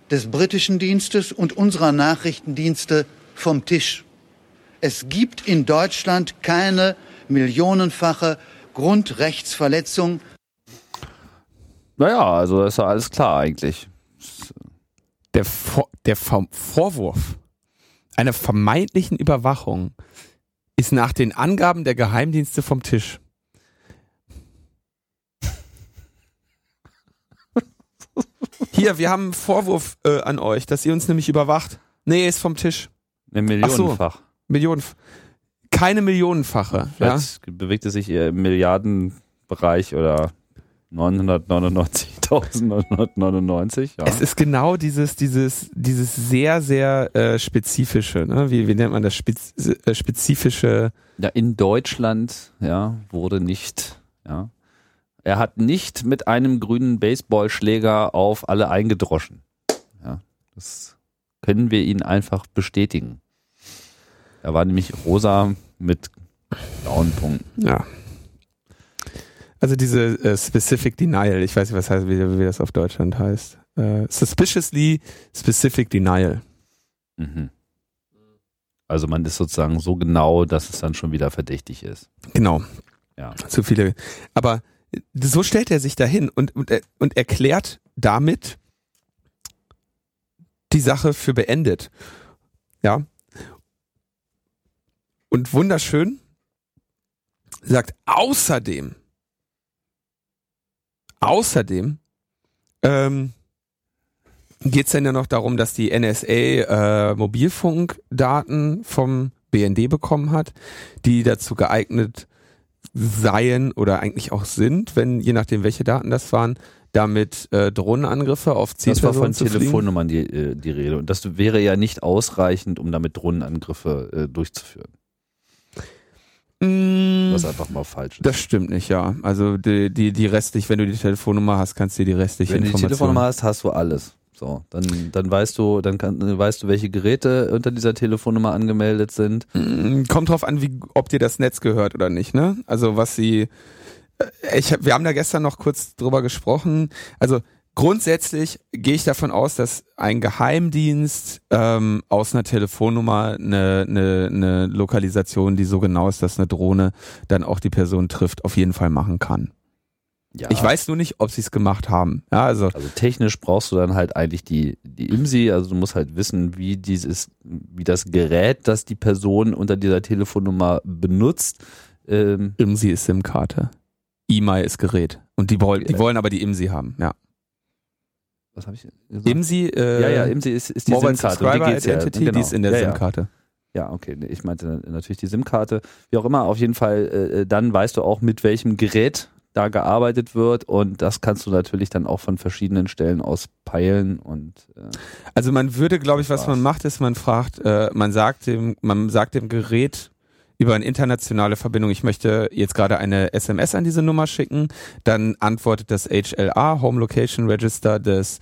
des britischen Dienstes und unserer Nachrichtendienste vom Tisch. Es gibt in Deutschland keine millionenfache Grundrechtsverletzung Naja, also ist ja alles klar eigentlich. Der, Vor der Vor Vorwurf einer vermeintlichen Überwachung ist nach den Angaben der Geheimdienste vom Tisch. Hier, wir haben einen Vorwurf äh, an euch, dass ihr uns nämlich überwacht. Nee, ist vom Tisch. Ein Ach so. Millionenfach. Keine millionenfache. Ja? Vielleicht bewegt es sich eher im Milliardenbereich oder 999.999. Ja. Es ist genau dieses, dieses, dieses sehr, sehr äh, spezifische, ne? wie, wie nennt man das, Spez äh, spezifische, ja, in Deutschland ja, wurde nicht, ja. Er hat nicht mit einem grünen Baseballschläger auf alle eingedroschen. Ja, das können wir Ihnen einfach bestätigen. Er war nämlich rosa mit blauen Punkten. ja. Also diese äh, Specific Denial, ich weiß nicht, was heißt, wie, wie das auf Deutschland heißt. Äh, suspiciously Specific Denial. Mhm. Also man ist sozusagen so genau, dass es dann schon wieder verdächtig ist. Genau. Ja. Zu viele. Aber äh, so stellt er sich dahin und, und, er- und erklärt damit die Sache für beendet. Ja. Und wunderschön sagt außerdem, außerdem ähm, geht es dann ja noch darum, dass die NSA äh, Mobilfunkdaten vom BND bekommen hat, die dazu geeignet seien oder eigentlich auch sind, wenn je nachdem welche Daten das waren, damit äh, Drohnenangriffe auf Das war Zielpersonen von. Telefonnummern die, äh, die Rede. Und das wäre ja nicht ausreichend, um damit Drohnenangriffe äh, durchzuführen. Mm, Was einfach mal falsch ist. das stimmt nicht, ja. Also die, die, die restlich, wenn du die Telefonnummer hast, kannst du dir die restliche Wenn du die. Telefonnummer hast, hast du alles. So, dann, dann weißt du, dann kann, dann weißt du, welche Geräte unter dieser Telefonnummer angemeldet sind. Mm, Kommt drauf an, wie, ob dir das Netz gehört oder nicht, ne? Also was sie, äh, ich, hab- wir haben da gestern noch kurz drüber gesprochen. Also grundsätzlich gehe ich davon aus, dass ein Geheimdienst ähm, aus einer Telefonnummer eine, eine, eine Lokalisation, die so genau ist, dass eine Drohne dann auch die Person trifft, auf jeden Fall machen kann. Ja. Ich weiß nur nicht, ob sie es gemacht haben. Ja, also Also technisch brauchst du dann halt eigentlich die, die IMSI, also du musst halt wissen, wie dieses, wie das Gerät, das die Person unter dieser Telefonnummer benutzt, ähm, IMSI ist SIM-Karte. EMI ist Gerät. Und die wollen, die wollen aber die IMSI haben, ja. Was habe ich gesagt? IMSI, äh, ja, ja, IMSI ist, ist die SIM-Karte. um die ja. Identity, Genau. die ist in der ja, ja. SIM-Karte. Ja, okay. nee, Ich meinte natürlich die SIM-Karte. Wie auch immer, auf jeden Fall, äh, dann weißt du auch, mit welchem Gerät da gearbeitet wird und das kannst du natürlich dann auch von verschiedenen Stellen aus peilen und äh, Also man würde, glaube ich, was man macht, ist, man fragt, äh, man sagt dem, man sagt dem Gerät über eine internationale Verbindung, ich möchte jetzt gerade eine SMS an diese Nummer schicken, dann antwortet das HLA, Home Location Register des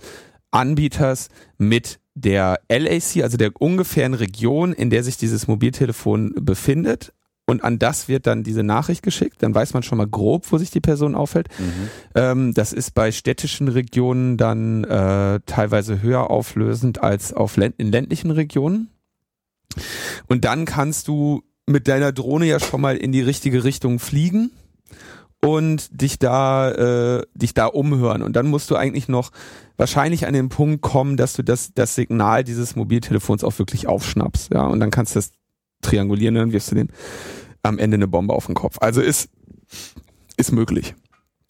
Anbieters mit der LAC, also der ungefähren Region, in der sich dieses Mobiltelefon befindet, und an das wird dann diese Nachricht geschickt. Dann weiß man schon mal grob, wo sich die Person aufhält. Mhm. Ähm, das ist bei städtischen Regionen dann äh, teilweise höher auflösend als auf länd in ländlichen Regionen. Und dann kannst du mit deiner Drohne ja schon mal in die richtige Richtung fliegen und dich da äh, dich da umhören und dann musst du eigentlich noch wahrscheinlich an den Punkt kommen, dass du das das Signal dieses Mobiltelefons auch wirklich aufschnappst, ja, und dann kannst du das triangulieren und dann wirfst du den am Ende eine Bombe auf den Kopf. Also ist ist möglich.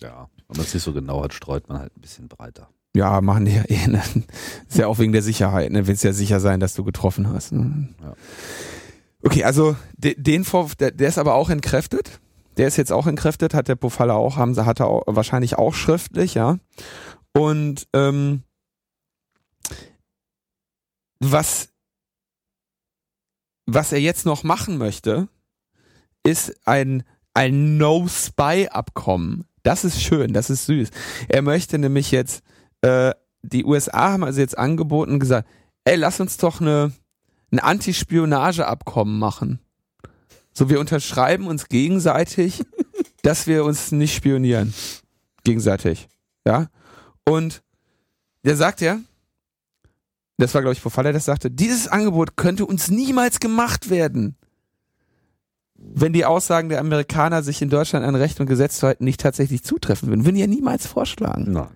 Ja, wenn man es nicht so genau hat, streut man halt ein bisschen breiter. Ja, machen die ja eh. Ne? Ist ja auch wegen der Sicherheit. Ne? Willst ja sicher sein, dass du getroffen hast. Ne? Ja. Okay, also de, den Vorwurf, der, der ist aber auch entkräftet. Der ist jetzt auch entkräftet, hat der Pofalla auch, haben sie, hat er auch, wahrscheinlich auch schriftlich, ja. Und ähm, was, was er jetzt noch machen möchte, ist ein, ein No-Spy-Abkommen. Das ist schön, das ist süß. Er möchte nämlich jetzt, äh, die USA haben also jetzt angeboten gesagt, ey, lass uns doch eine, ein Anti-Spionage-Abkommen machen. So, wir unterschreiben uns gegenseitig, dass wir uns nicht spionieren. Gegenseitig. Ja. Und der sagt ja, das war, glaube ich, Pofalla, das sagte, dieses Angebot könnte uns niemals gemacht werden, wenn die Aussagen der Amerikaner sich in Deutschland an Recht und Gesetz zu halten nicht tatsächlich zutreffen würden. Würden ja niemals vorschlagen. Nein.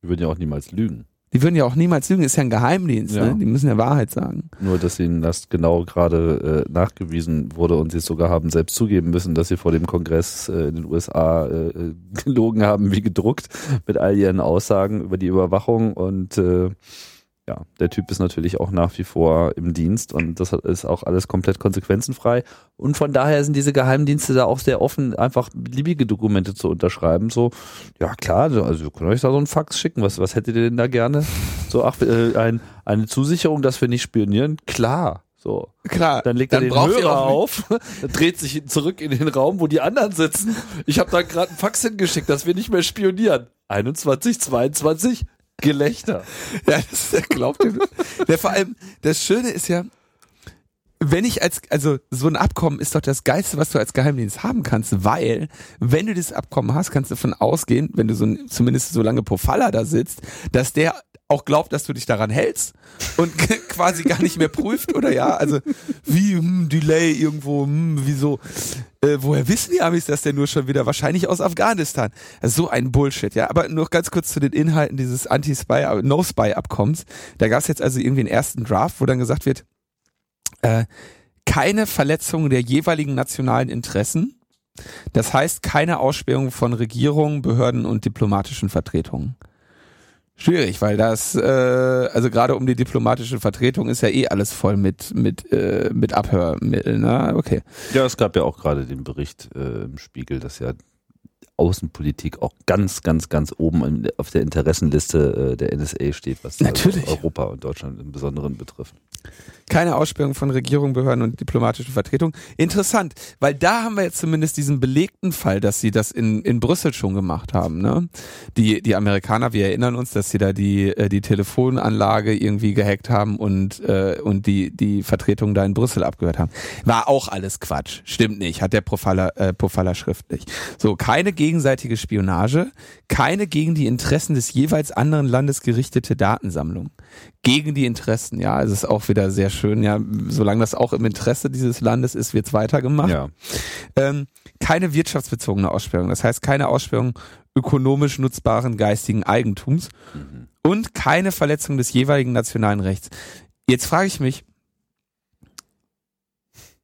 Wir würden ja auch niemals lügen. Die würden ja auch niemals lügen, ist ja ein Geheimdienst, Ja. ne? Die müssen ja Wahrheit sagen. Nur, dass ihnen das genau gerade äh, nachgewiesen wurde und sie es sogar haben selbst zugeben müssen, dass sie vor dem Kongress äh, in den USA äh, gelogen haben, wie gedruckt, mit all ihren Aussagen über die Überwachung und äh, ja, der Typ ist natürlich auch nach wie vor im Dienst und das ist auch alles komplett konsequenzenfrei. Und von daher sind diese Geheimdienste da auch sehr offen, einfach beliebige Dokumente zu unterschreiben. So, ja klar, also wir können euch da so einen Fax schicken. Was, was hättet ihr denn da gerne? So, ach, äh, ein, eine Zusicherung, dass wir nicht spionieren? Klar. So. Klar, Dann legt er den Hörer auf, dreht sich zurück in den Raum, wo die anderen sitzen. Ich habe da gerade einen Fax hingeschickt, dass wir nicht mehr spionieren. 21, 22, Gelächter. Ja, das der glaubt ihr. Ja, vor allem, das Schöne ist ja, wenn ich als, also so ein Abkommen ist doch das Geilste, was du als Geheimdienst haben kannst, weil, wenn du das Abkommen hast, kannst du davon ausgehen, wenn du so zumindest so lange Pofalla da sitzt, dass der auch glaubt, dass du dich daran hältst und quasi gar nicht mehr prüft oder ja, also wie hm, Delay irgendwo, hm, wieso, äh, woher wissen die Amis das denn nur schon wieder? Wahrscheinlich aus Afghanistan. Also so ein Bullshit, ja. Aber noch ganz kurz zu den Inhalten dieses Anti-Spy, No-Spy-Abkommens. Da gab es jetzt also irgendwie einen ersten Draft, wo dann gesagt wird, äh, keine Verletzung der jeweiligen nationalen Interessen. Das heißt, keine Aussperrung von Regierungen, Behörden und diplomatischen Vertretungen. Schwierig, weil das, äh, also gerade um die diplomatische Vertretung ist ja eh alles voll mit mit äh, mit Abhörmitteln. Ne? Okay. Ja, es gab ja auch gerade den Bericht äh, im Spiegel, dass ja Außenpolitik auch ganz, ganz, ganz oben auf der Interessenliste äh, der NSA steht, was Natürlich. Also Europa und Deutschland im Besonderen betrifft. Keine Aussperrung von Regierung, Behörden und diplomatischen Vertretungen. Interessant, weil da haben wir jetzt zumindest diesen belegten Fall, dass sie das in, in Brüssel schon gemacht haben. Ne? Die, die Amerikaner, wir erinnern uns, dass sie da die, äh, die Telefonanlage irgendwie gehackt haben und, äh, und die, die Vertretung da in Brüssel abgehört haben. War auch alles Quatsch. Stimmt nicht, hat der Pofalla, äh, schriftlich. So, keine gegenseitige Spionage, keine gegen die Interessen des jeweils anderen Landes gerichtete Datensammlung gegen die Interessen. Ja, es ist auch wieder sehr schön. Ja, solange das auch im Interesse dieses Landes ist, wird's weitergemacht. Ja. Ähm, keine wirtschaftsbezogene Aussperrung. Das heißt, keine Aussperrung ökonomisch nutzbaren geistigen Eigentums Mhm. und keine Verletzung des jeweiligen nationalen Rechts. Jetzt frage ich mich,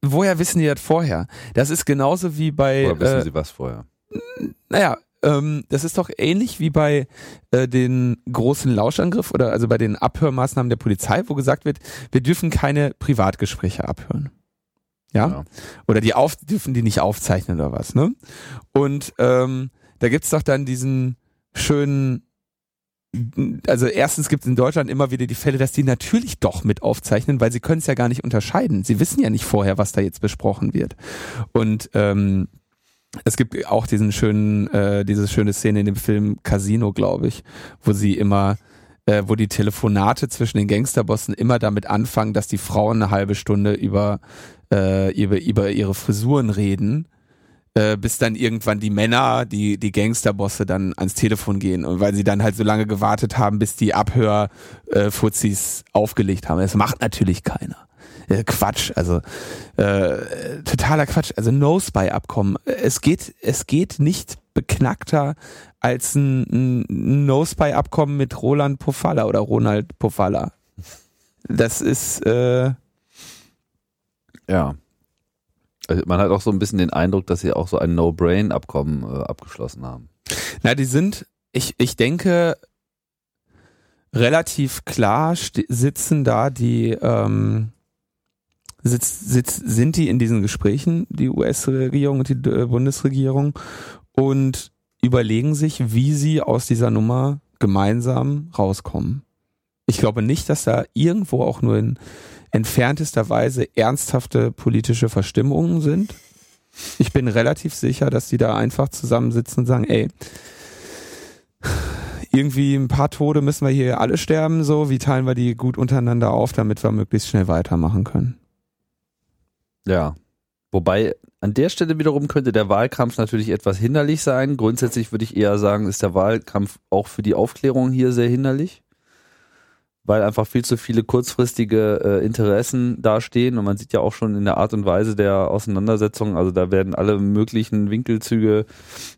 woher wissen die das vorher? Das ist genauso wie bei, Oder wissen äh, Sie was vorher? Naja, ähm, das ist doch ähnlich wie bei äh, den großen Lauschangriff oder also bei den Abhörmaßnahmen der Polizei, wo gesagt wird, wir dürfen keine Privatgespräche abhören. Ja? Ja. Oder die auf, dürfen die nicht aufzeichnen oder was, ne? Und ähm, da gibt's doch dann diesen schönen also erstens gibt es in Deutschland immer wieder die Fälle, dass die natürlich doch mit aufzeichnen, weil sie können es ja gar nicht unterscheiden. Sie wissen ja nicht vorher, was da jetzt besprochen wird. Und ähm, es gibt auch diesen schönen, äh, diese schöne Szene in dem Film Casino, glaube ich, wo sie immer äh, wo die Telefonate zwischen den Gangsterbossen immer damit anfangen, dass die Frauen eine halbe Stunde über, äh, über, über ihre Frisuren reden äh, bis dann irgendwann die Männer, die, die Gangsterbosse dann ans Telefon gehen weil sie dann halt so lange gewartet haben, bis die Abhörfuzis äh, aufgelegt haben. Das macht natürlich keiner. Äh, Quatsch, also äh, totaler Quatsch. Also No-Spy-Abkommen. Es geht, es geht nicht beknackter als ein, ein No-Spy-Abkommen mit Roland Pofalla oder Ronald Pofalla. Das ist äh, ja. Also man hat auch so ein bisschen den Eindruck, dass sie auch so ein No-Brain-Abkommen äh, abgeschlossen haben. Na, die sind, ich, ich denke, relativ klar sitzen da die, ähm, sitz, sitz, sind die in diesen Gesprächen, die US-Regierung und die äh, Bundesregierung, und überlegen sich, wie sie aus dieser Nummer gemeinsam rauskommen. Ich glaube nicht, dass da irgendwo auch nur in entferntester Weise ernsthafte politische Verstimmungen sind. Ich bin relativ sicher, dass die da einfach zusammensitzen und sagen, ey, irgendwie ein paar Tode müssen wir hier alle sterben, so, wie teilen wir die gut untereinander auf, damit wir möglichst schnell weitermachen können. Ja. Wobei an der Stelle wiederum könnte der Wahlkampf natürlich etwas hinderlich sein. Grundsätzlich würde ich eher sagen, ist der Wahlkampf auch für die Aufklärung hier sehr hinderlich weil einfach viel zu viele kurzfristige äh, Interessen dastehen und man sieht ja auch schon in der Art und Weise der Auseinandersetzung, also da werden alle möglichen Winkelzüge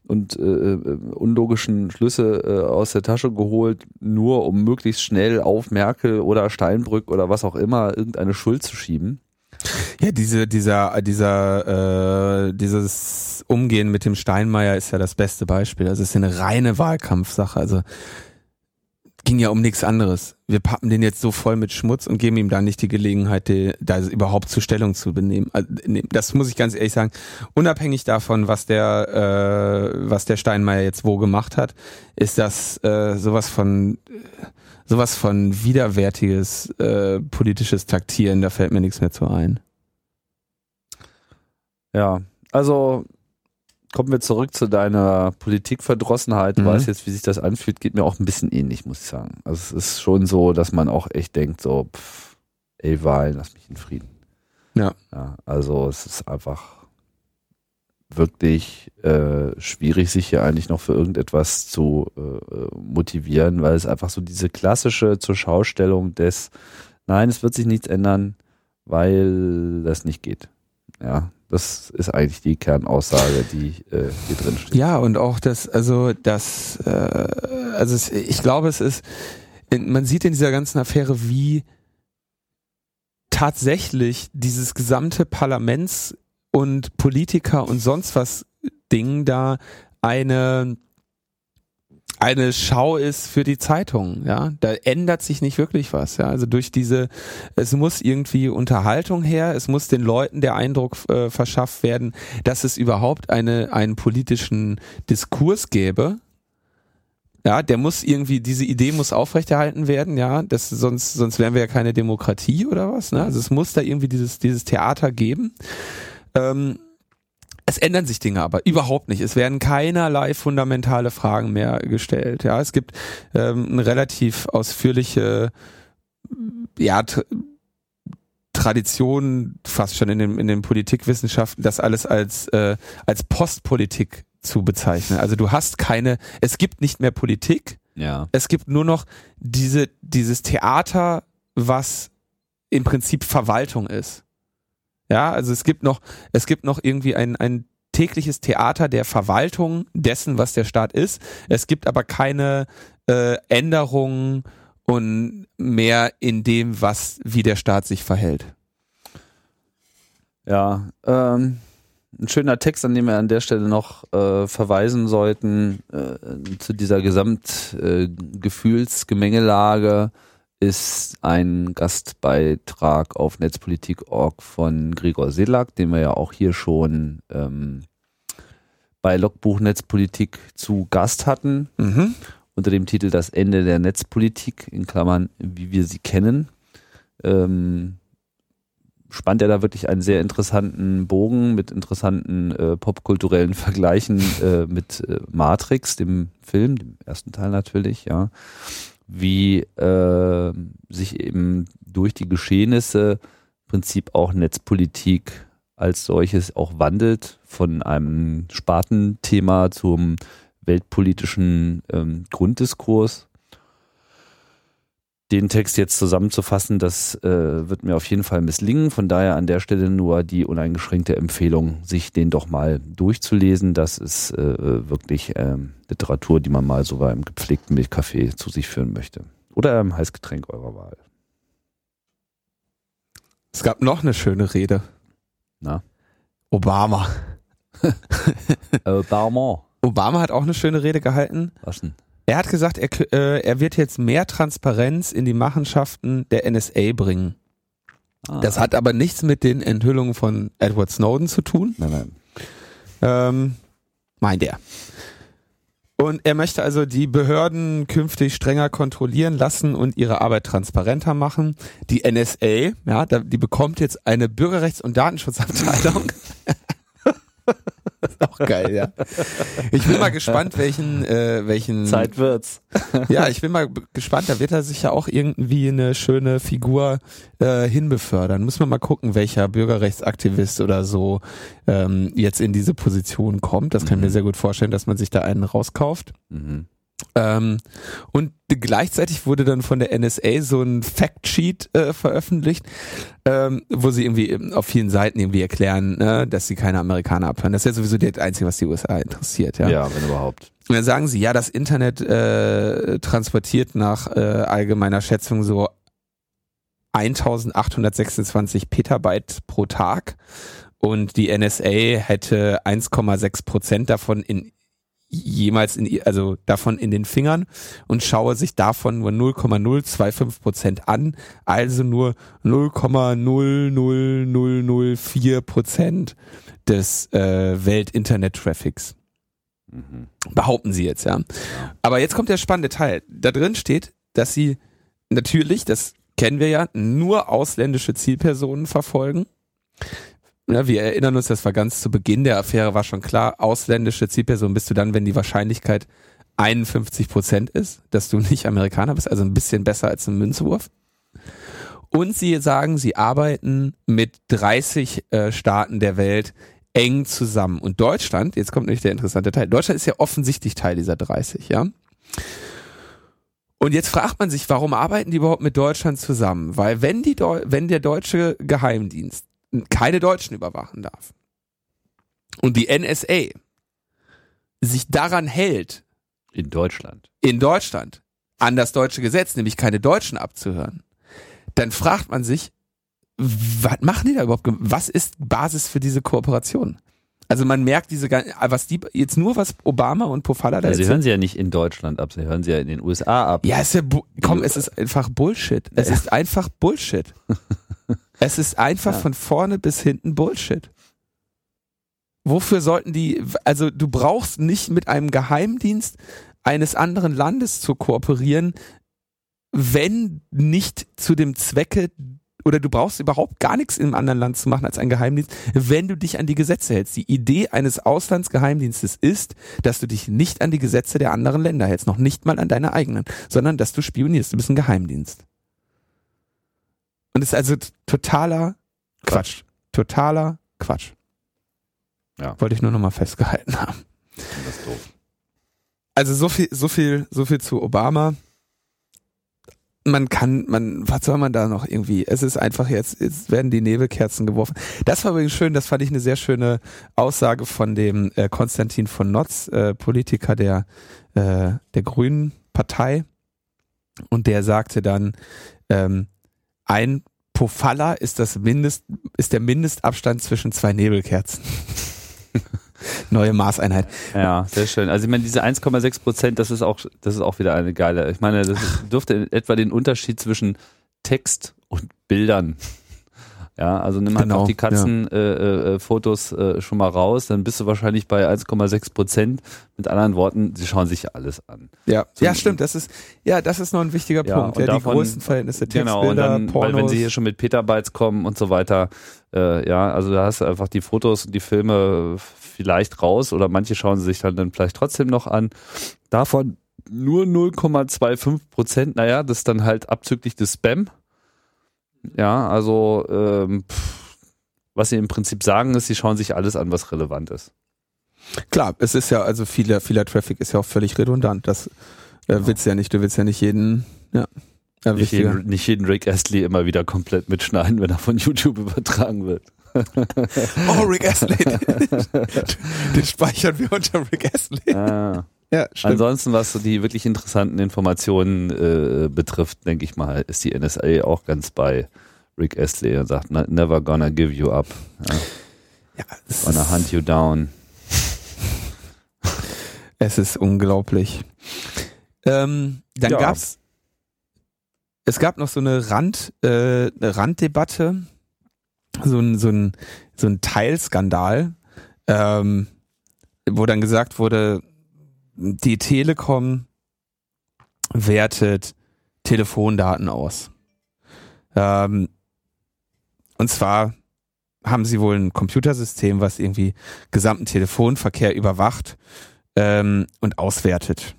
und äh, äh, unlogischen Schlüsse äh, aus der Tasche geholt, nur um möglichst schnell auf Merkel oder Steinbrück oder was auch immer irgendeine Schuld zu schieben. Ja, diese, dieser, dieser, äh, dieses Umgehen mit dem Steinmeier ist ja das beste Beispiel. Also es ist eine reine Wahlkampfsache. Also ging ja um nichts anderes. Wir pappen den jetzt so voll mit Schmutz und geben ihm da nicht die Gelegenheit, die, da überhaupt zur Stellung zu benehmen. Also, das muss ich ganz ehrlich sagen. Unabhängig davon, was der, äh, was der Steinmeier jetzt wo gemacht hat, ist das äh, sowas von sowas von widerwärtiges äh, politisches Taktieren. Da fällt mir nichts mehr zu ein. Ja, also kommen wir zurück zu deiner Politikverdrossenheit. Du mhm. weißt jetzt, wie sich das anfühlt, geht mir auch ein bisschen ähnlich, muss ich sagen. Also es ist schon so, dass man auch echt denkt, so, pff, ey, Wahlen, lass mich in Frieden. Ja. ja also es ist einfach wirklich äh, schwierig, sich hier eigentlich noch für irgendetwas zu äh, motivieren, weil es einfach so diese klassische Zurschaustellung des, nein, es wird sich nichts ändern, weil das nicht geht. Ja, das ist eigentlich die Kernaussage, die äh, hier drin steht. Ja, und auch das, also das, äh, also es, ich glaube, es ist, man sieht in dieser ganzen Affäre, wie tatsächlich dieses gesamte Parlaments und Politiker und sonst was Ding da eine eine Schau ist für die Zeitung, ja. Da ändert sich nicht wirklich was, ja. Also durch diese, es muss irgendwie Unterhaltung her, es muss den Leuten der Eindruck äh, verschafft werden, dass es überhaupt eine, einen politischen Diskurs gäbe. Ja, der muss irgendwie, diese Idee muss aufrechterhalten werden, ja. Das, sonst, sonst wären wir ja keine Demokratie oder was, ne? Also es muss da irgendwie dieses, dieses Theater geben. Ähm, es ändern sich Dinge aber überhaupt nicht. Es werden keinerlei fundamentale Fragen mehr gestellt. Ja, es gibt ähm, eine relativ ausführliche ja, Tradition, fast schon in den, in den Politikwissenschaften, das alles als, äh, als Postpolitik zu bezeichnen. Also du hast keine, es gibt nicht mehr Politik. Ja. Es gibt nur noch diese, dieses Theater, was im Prinzip Verwaltung ist. Ja, also es gibt noch, es gibt noch irgendwie ein, ein tägliches Theater der Verwaltung dessen, was der Staat ist. Es gibt aber keine äh, Änderungen und mehr in dem, was wie der Staat sich verhält. Ja, ähm, ein schöner Text, an dem wir an der Stelle noch äh, verweisen sollten äh, zu dieser Gesamtgefühlsgemengelage. Äh, ist ein Gastbeitrag auf Netzpolitik.org von Gregor Selak, den wir ja auch hier schon ähm, bei Logbuch Netzpolitik zu Gast hatten, mhm. unter dem Titel Das Ende der Netzpolitik, in Klammern, wie wir sie kennen. Ähm, spannt er da wirklich einen sehr interessanten Bogen mit interessanten äh, popkulturellen Vergleichen äh, mit äh, Matrix, dem Film, dem ersten Teil natürlich, ja wie äh, sich eben durch die Geschehnisse im Prinzip auch Netzpolitik als solches auch wandelt von einem Spartenthema zum weltpolitischen ähm, Grunddiskurs. Den Text jetzt zusammenzufassen, das äh, wird mir auf jeden Fall misslingen. Von daher an der Stelle nur die uneingeschränkte Empfehlung, sich den doch mal durchzulesen. Das ist äh, wirklich äh, Literatur, die man mal so beim gepflegten Milchkaffee zu sich führen möchte. Oder im Heißgetränk eurer Wahl. Es gab noch eine schöne Rede. Na? Obama. Obama. Obama hat auch eine schöne Rede gehalten. Was denn? Er hat gesagt, er, äh, er wird jetzt mehr Transparenz in die Machenschaften der NSA bringen. Ah. Das hat aber nichts mit den Enthüllungen von Edward Snowden zu tun. Nein, nein. Ähm, meint er. Und er möchte also die Behörden künftig strenger kontrollieren lassen und ihre Arbeit transparenter machen. Die NSA, ja, die bekommt jetzt eine Bürgerrechts- und Datenschutzabteilung. auch geil, ja. Ich bin mal gespannt, welchen, äh, welchen. Zeit wird's. Ja, ich bin mal gespannt. Da wird er sich ja auch irgendwie eine schöne Figur äh, hinbefördern. Muss man mal gucken, welcher Bürgerrechtsaktivist oder so ähm, jetzt in diese Position kommt. Das kann ich Mhm. mir sehr gut vorstellen, dass man sich da einen rauskauft. Mhm. Ähm, und gleichzeitig wurde dann von der NSA so ein Factsheet äh, veröffentlicht, ähm, wo sie irgendwie auf vielen Seiten irgendwie erklären, ne, dass sie keine Amerikaner abhören. Das ist ja sowieso das Einzige, was die USA interessiert. Ja. Ja, wenn überhaupt. Und dann sagen sie, ja, das Internet äh, transportiert nach äh, allgemeiner Schätzung so 1826 Petabyte pro Tag und die NSA hätte 1,6 Prozent davon in jemals in also davon in den Fingern und schaue sich davon nur 0,025 Prozent an, also nur 0,00004 Prozent des äh, Welt-Internet-Traffics. Mhm. Behaupten sie jetzt, ja. Aber jetzt kommt der spannende Teil. Da drin steht, dass sie natürlich, das kennen wir ja, nur ausländische Zielpersonen verfolgen. Ja, wir erinnern uns, das war ganz zu Beginn der Affäre, war schon klar, ausländische Zielpersonen bist du dann, wenn die Wahrscheinlichkeit 51 Prozent ist, dass du nicht Amerikaner bist, also ein bisschen besser als ein Münzwurf. Und sie sagen, sie arbeiten mit 30 äh, Staaten der Welt eng zusammen. Und Deutschland, jetzt kommt nämlich der interessante Teil, Deutschland ist ja offensichtlich Teil dieser 30, ja. Und jetzt fragt man sich, warum arbeiten die überhaupt mit Deutschland zusammen? Weil wenn die Deu wenn der deutsche Geheimdienst keine Deutschen überwachen darf und die NSA sich daran hält, In Deutschland. in Deutschland an das deutsche Gesetz, nämlich keine Deutschen abzuhören, dann fragt man sich, was machen die da überhaupt? Was ist Basis für diese Kooperation? Also man merkt diese, was die jetzt nur was Obama und Pofalla da Also sie hören sie ja nicht in Deutschland ab, sie hören sie ja in den USA ab. ja, ist ja, komm, es ist einfach Bullshit. Es ist einfach Bullshit. Es ist einfach Ja. von vorne bis hinten Bullshit. Wofür sollten die, also du brauchst nicht mit einem Geheimdienst eines anderen Landes zu kooperieren, wenn nicht zu dem Zwecke oder du brauchst überhaupt gar nichts im anderen Land zu machen als ein Geheimdienst, wenn du dich an die Gesetze hältst. Die Idee eines Auslandsgeheimdienstes ist, dass du dich nicht an die Gesetze der anderen Länder hältst, noch nicht mal an deine eigenen, sondern dass du spionierst. Du bist ein Geheimdienst. Und es ist also totaler Quatsch. Totaler Quatsch. Ja. Wollte ich nur nochmal festgehalten haben. Das ist doof. Also so viel, so viel, so viel zu Obama. Man kann, man, was soll man da noch irgendwie? Es ist einfach jetzt, jetzt werden die Nebelkerzen geworfen. Das war übrigens schön, das fand ich eine sehr schöne Aussage von dem äh, Konstantin von Notz, äh, Politiker der, äh, der Grünen Partei. Und der sagte dann, ähm, ein Pofalla ist das Mindest, ist der Mindestabstand zwischen zwei Nebelkerzen. Neue Maßeinheit. Ja, sehr schön. Also ich meine, diese 1,6 Prozent, das ist auch, das ist auch wieder eine geile. Ich meine, das dürfte etwa den Unterschied zwischen Text und Bildern. Ja, also nimm halt Genau, auch die Katzenfotos äh, äh, Fotos, äh, schon mal raus, dann bist du wahrscheinlich bei 1,6 Prozent. Mit anderen Worten, sie schauen sich alles an. Ja, So- ja, stimmt. Das ist, ja, das ist noch ein wichtiger Ja, Punkt. Ja, die davon- Größenverhältnisse, Textbilder, Genau, und dann, Pornos. weil wenn sie hier schon mit Petabytes kommen und so weiter, äh, ja, also da hast du einfach die Fotos und die Filme vielleicht raus oder manche schauen sie sich dann, dann vielleicht trotzdem noch an. Davon nur 0,25 Prozent. Naja, das ist dann halt abzüglich des Spam. Ja, also ähm, pff, was sie im Prinzip sagen ist, sie schauen sich alles an, was relevant ist. Klar, es ist ja, also vieler, vieler Traffic ist ja auch völlig redundant. Das äh, Genau. willst du ja nicht, du willst ja nicht jeden, ja. ja Nicht jeden, nicht jeden Rick Astley immer wieder komplett mitschneiden, wenn er von YouTube übertragen wird. Oh, Rick Astley. Den speichern wir unter Rick Astley. Ah. Ja, stimmt. Ansonsten, was so die wirklich interessanten Informationen äh, betrifft, denke ich mal, ist die NSA auch ganz bei Rick Astley und sagt, "Ne- never gonna give you up. Ja, ja, gonna hunt you down. es ist unglaublich. Ähm, dann Ja. gab's, es gab noch so eine Rand, äh, eine Randdebatte, so ein, so ein, so ein Teilskandal, ähm, wo dann gesagt wurde, die Telekom wertet Telefondaten aus. Ähm, und zwar haben sie wohl ein Computersystem, was irgendwie gesamten Telefonverkehr überwacht ähm, und auswertet.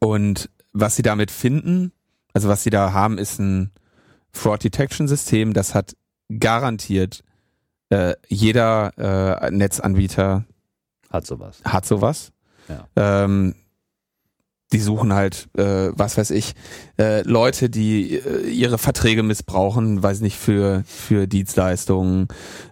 Und was sie damit finden, also was sie da haben, ist ein Fraud Detection System, das hat garantiert äh, jeder äh, Netzanbieter Hat sowas. hat sowas. Ja. Ähm, die suchen halt, äh, was weiß ich, äh, Leute, die äh, ihre Verträge missbrauchen, weiß nicht, für, für Dienstleistungen.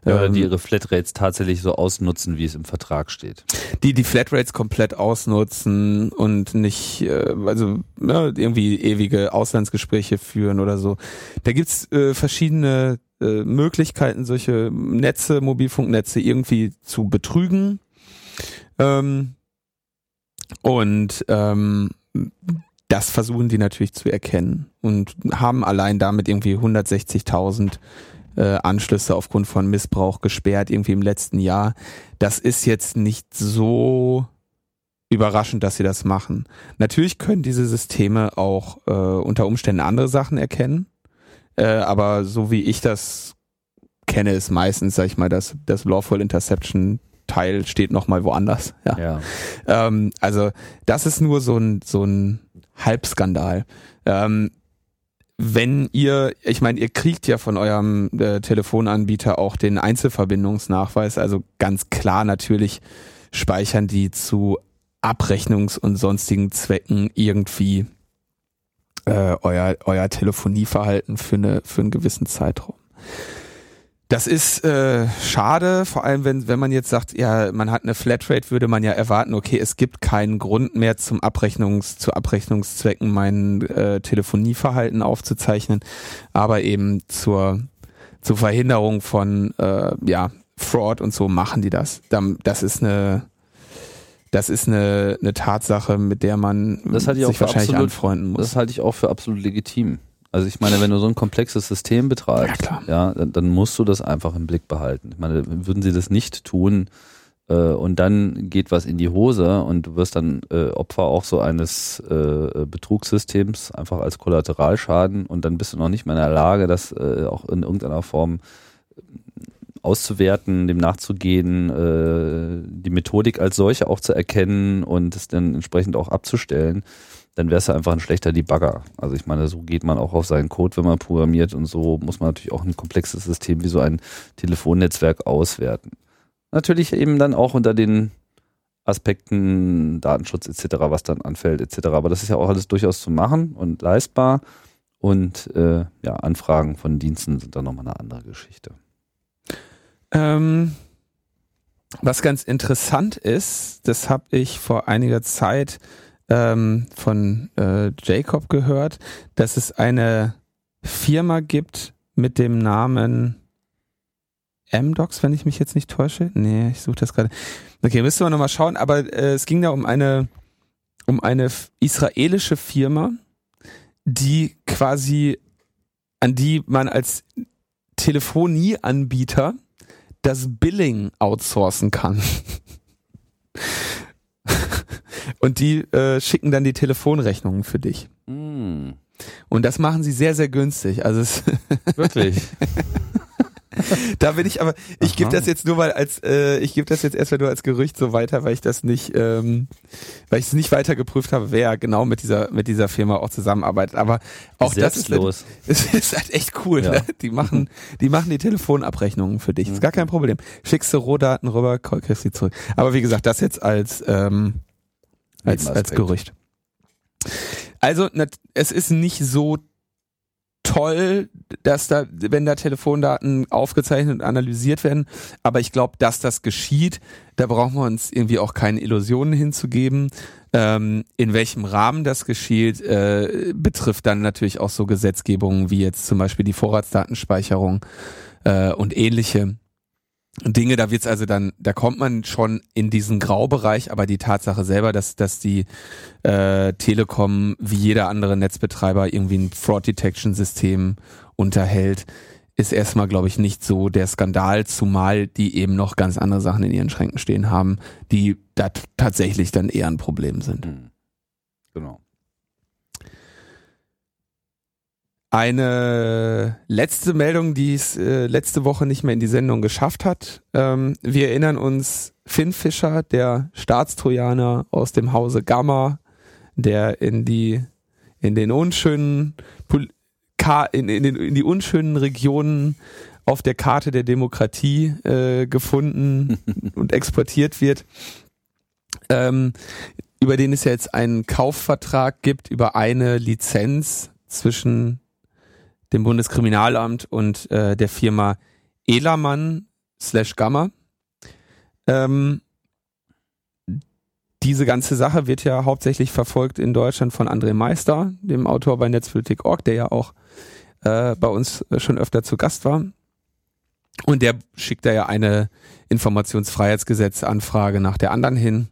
Oder ähm, die ihre Flatrates tatsächlich so ausnutzen, wie es im Vertrag steht. die die Flatrates komplett ausnutzen und nicht, äh, also ne, irgendwie ewige Auslandsgespräche führen oder so. Da gibt's äh, verschiedene äh, Möglichkeiten, solche Netze, Mobilfunknetze irgendwie zu betrügen. Ähm, und ähm, das versuchen die natürlich zu erkennen und haben allein damit irgendwie 160.000 äh, Anschlüsse aufgrund von Missbrauch gesperrt, irgendwie im letzten Jahr. Das ist jetzt nicht so überraschend, dass sie das machen. Natürlich können diese Systeme auch äh, unter Umständen andere Sachen erkennen, äh, aber so wie ich das kenne, ist meistens, sag ich mal, das, das Lawful Interception Teil steht noch mal woanders. Ja. Ja. Ähm, also das ist nur so ein so ein Halbskandal. Ähm, wenn ihr, ich meine, ihr kriegt ja von eurem äh, Telefonanbieter auch den Einzelverbindungsnachweis, also ganz klar natürlich speichern die zu Abrechnungs- und sonstigen Zwecken irgendwie äh, euer, euer Telefonieverhalten für, eine, für einen gewissen Zeitraum. Das ist äh, schade, vor allem wenn, wenn man jetzt sagt, ja, man hat eine Flatrate, würde man ja erwarten, okay, es gibt keinen Grund mehr zum Abrechnungs, zu Abrechnungszwecken mein äh, Telefonieverhalten aufzuzeichnen, aber eben zur, zur Verhinderung von äh, ja, Fraud und so machen die das. Das ist eine das ist eine, eine Tatsache, mit der man sich wahrscheinlich absolut- anfreunden muss. Das halte ich auch für absolut legitim. Also ich meine, wenn du so ein komplexes System betreibst, Ja, ja, dann, dann musst du das einfach im Blick behalten. Ich meine, würden sie das nicht tun äh, und dann geht was in die Hose und du wirst dann äh, Opfer auch so eines äh, Betrugssystems einfach als Kollateralschaden und dann bist du noch nicht mehr in der Lage, das äh, auch in irgendeiner Form auszuwerten, dem nachzugehen, äh, die Methodik als solche auch zu erkennen und es dann entsprechend auch abzustellen, dann wärst du einfach ein schlechter Debugger. Also ich meine, so geht man auch auf seinen Code, wenn man programmiert und so muss man natürlich auch ein komplexes System wie so ein Telefonnetzwerk auswerten. Natürlich eben dann auch unter den Aspekten Datenschutz etc., was dann anfällt etc. Aber das ist ja auch alles durchaus zu machen und leistbar und äh, ja, Anfragen von Diensten sind dann nochmal eine andere Geschichte. Ähm, was ganz interessant ist, das habe ich vor einiger Zeit ähm, von äh, Jacob gehört, dass es eine Firma gibt mit dem Namen MDocs, wenn ich mich jetzt nicht täusche. Nee, ich suche das gerade. Okay, müssen wir nochmal schauen, aber äh, es ging da um eine um eine israelische Firma, die quasi an die man als Telefonieanbieter das Billing outsourcen kann. Und die äh, schicken dann die Telefonrechnungen für dich. Mm, Und das machen sie sehr, sehr günstig. Also es, wirklich. da bin ich aber, ich gebe das jetzt nur mal als, äh, ich gebe das jetzt erstmal nur als Gerücht so weiter, weil ich das nicht, ähm, weil ich es nicht weiter geprüft habe, wer genau mit dieser, mit dieser Firma auch zusammenarbeitet. Aber auch Selbstlos. das ist, es ist halt echt cool. Ja. Ne? Die machen, die machen die Telefonabrechnungen für dich. Ist gar kein Problem. Schickst du Rohdaten rüber, kriegst sie zurück. Aber wie gesagt, das jetzt als, ähm, als, als. Gerücht. Also, es ist nicht so toll, dass da, wenn da Telefondaten aufgezeichnet und analysiert werden, aber ich glaube, dass das geschieht, da brauchen wir uns irgendwie auch keine Illusionen hinzugeben. Ähm, in welchem Rahmen das geschieht, äh, betrifft dann natürlich auch so Gesetzgebungen wie jetzt zum Beispiel die Vorratsdatenspeicherung äh, und ähnliche Dinge. Da wird's also dann, da kommt man schon in diesen Graubereich, aber die Tatsache selber, dass, dass die äh, Telekom wie jeder andere Netzbetreiber irgendwie ein Fraud Detection System unterhält, ist erstmal, glaube ich, nicht so der Skandal, zumal die eben noch ganz andere Sachen in ihren Schränken stehen haben, die da tatsächlich dann eher ein Problem sind. Hm. Genau. Eine letzte Meldung, die es äh, letzte Woche nicht mehr in die Sendung geschafft hat. Ähm, wir erinnern uns, Finn Fischer, der Staatstrojaner aus dem Hause Gamma, der in die in den unschönen in, in, den, in die unschönen Regionen auf der Karte der Demokratie äh, gefunden und exportiert wird, ähm, über den es ja jetzt einen Kaufvertrag gibt über eine Lizenz zwischen dem Bundeskriminalamt und äh, der Firma Elamann slash Gamma. Ähm, diese ganze Sache wird ja hauptsächlich verfolgt in Deutschland von André Meister, dem Autor bei Netzpolitik.org, der ja auch äh, bei uns schon öfter zu Gast war. Und der schickt da ja eine Informationsfreiheitsgesetzanfrage nach der anderen hin.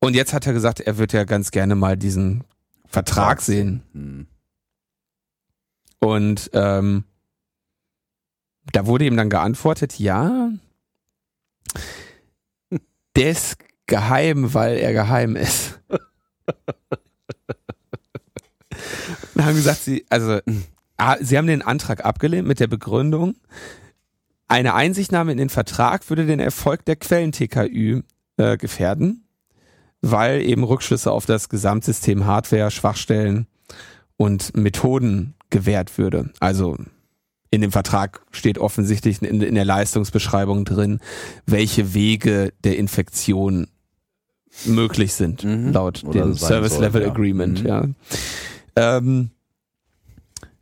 Und jetzt hat er gesagt, er wird ja ganz gerne mal diesen Vertrag sehen. Hm. Und ähm, da wurde ihm dann geantwortet, ja, der ist geheim, weil er geheim ist. Und haben gesagt, sie, also, ah, sie haben den Antrag abgelehnt mit der Begründung, eine Einsichtnahme in den Vertrag würde den Erfolg der Quellen-TKÜ äh, gefährden, weil eben Rückschlüsse auf das Gesamtsystem Hardware, Schwachstellen und Methoden gewährt würde. Also in dem Vertrag steht offensichtlich in, in der Leistungsbeschreibung drin, welche Wege der Infektion möglich sind, Mhm. laut Oder dem Service soll, Level ja. Agreement. Mhm. Ja. Ähm,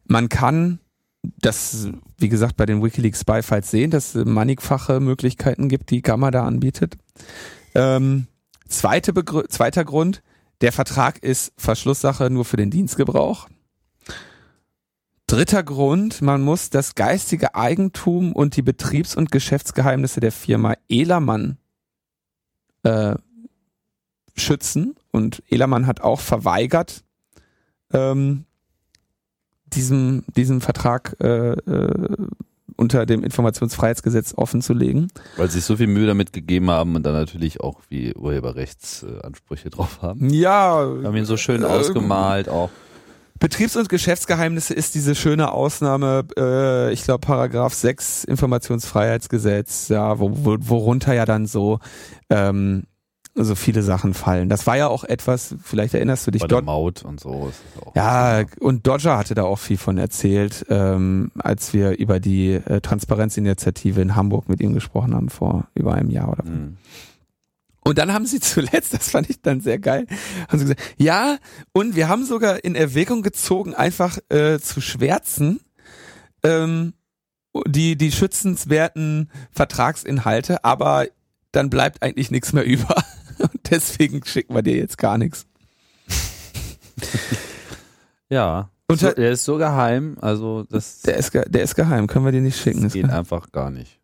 man kann das, wie gesagt, bei den WikiLeaks Spy Files sehen, dass es mannigfache Möglichkeiten gibt, die Gamma da anbietet. Ähm, zweite zweiter Grund, der Vertrag ist Verschlusssache nur für den Dienstgebrauch. Dritter Grund, man muss das geistige Eigentum und die Betriebs- und Geschäftsgeheimnisse der Firma Elamann äh, schützen. Und Elamann hat auch verweigert, ähm, diesem, diesem Vertrag äh, äh, unter dem Informationsfreiheitsgesetz offen zu legen. Weil sie sich so viel Mühe damit gegeben haben und dann natürlich auch wie Urheberrechtsansprüche drauf haben. Ja, Haben ihn so schön Äh, ausgemalt auch. Betriebs- und Geschäftsgeheimnisse ist diese schöne Ausnahme, äh, ich glaube Paragraph 6 Informationsfreiheitsgesetz, ja, wo, wo, worunter ja dann so ähm, so viele Sachen fallen. Das war ja auch etwas, vielleicht erinnerst du dich Bei der. Maut und so. Ist das auch Ja, und Dodger hatte da auch viel von erzählt, ähm, als wir über die äh, Transparenzinitiative in Hamburg mit ihm gesprochen haben vor über einem Jahr oder Hm. Und dann haben sie zuletzt, das fand ich dann sehr geil, haben sie gesagt, ja, und wir haben sogar in Erwägung gezogen, einfach äh, zu schwärzen, ähm, die, die schützenswerten Vertragsinhalte, aber dann bleibt eigentlich nichts mehr über. Und deswegen schicken wir dir jetzt gar nichts. Ja. Und so, da- der ist so geheim, also das, Der ist, der ist geheim, können wir dir nicht schicken. das geht einfach gar nicht.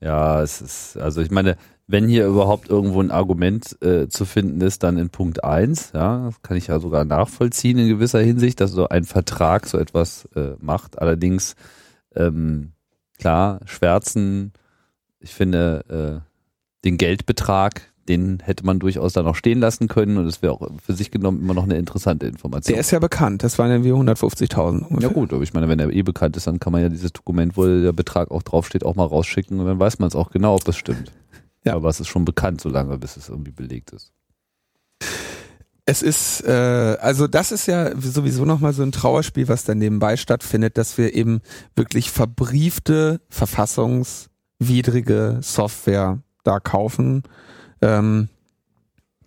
Ja, es ist, also ich meine, wenn hier überhaupt irgendwo ein Argument äh, zu finden ist, dann in Punkt eins, ja, das kann ich ja sogar nachvollziehen in gewisser Hinsicht, dass so ein Vertrag so etwas äh, macht. Allerdings, ähm, klar, Schwärzen, ich finde, äh, den Geldbetrag, den hätte man durchaus da noch stehen lassen können und es wäre auch für sich genommen immer noch eine interessante Information. Der ist ja bekannt, das waren ja wie 150.000 Ja gut, aber ich meine, wenn er eh bekannt ist, dann kann man ja dieses Dokument, wo der Betrag auch draufsteht, auch mal rausschicken und dann weiß man es auch genau, ob es stimmt. Ja. Aber es ist schon bekannt, solange bis es irgendwie belegt ist. Es ist, äh, also das ist ja sowieso nochmal so ein Trauerspiel, was da nebenbei stattfindet, dass wir eben wirklich verbriefte, verfassungswidrige Software da kaufen. Ähm,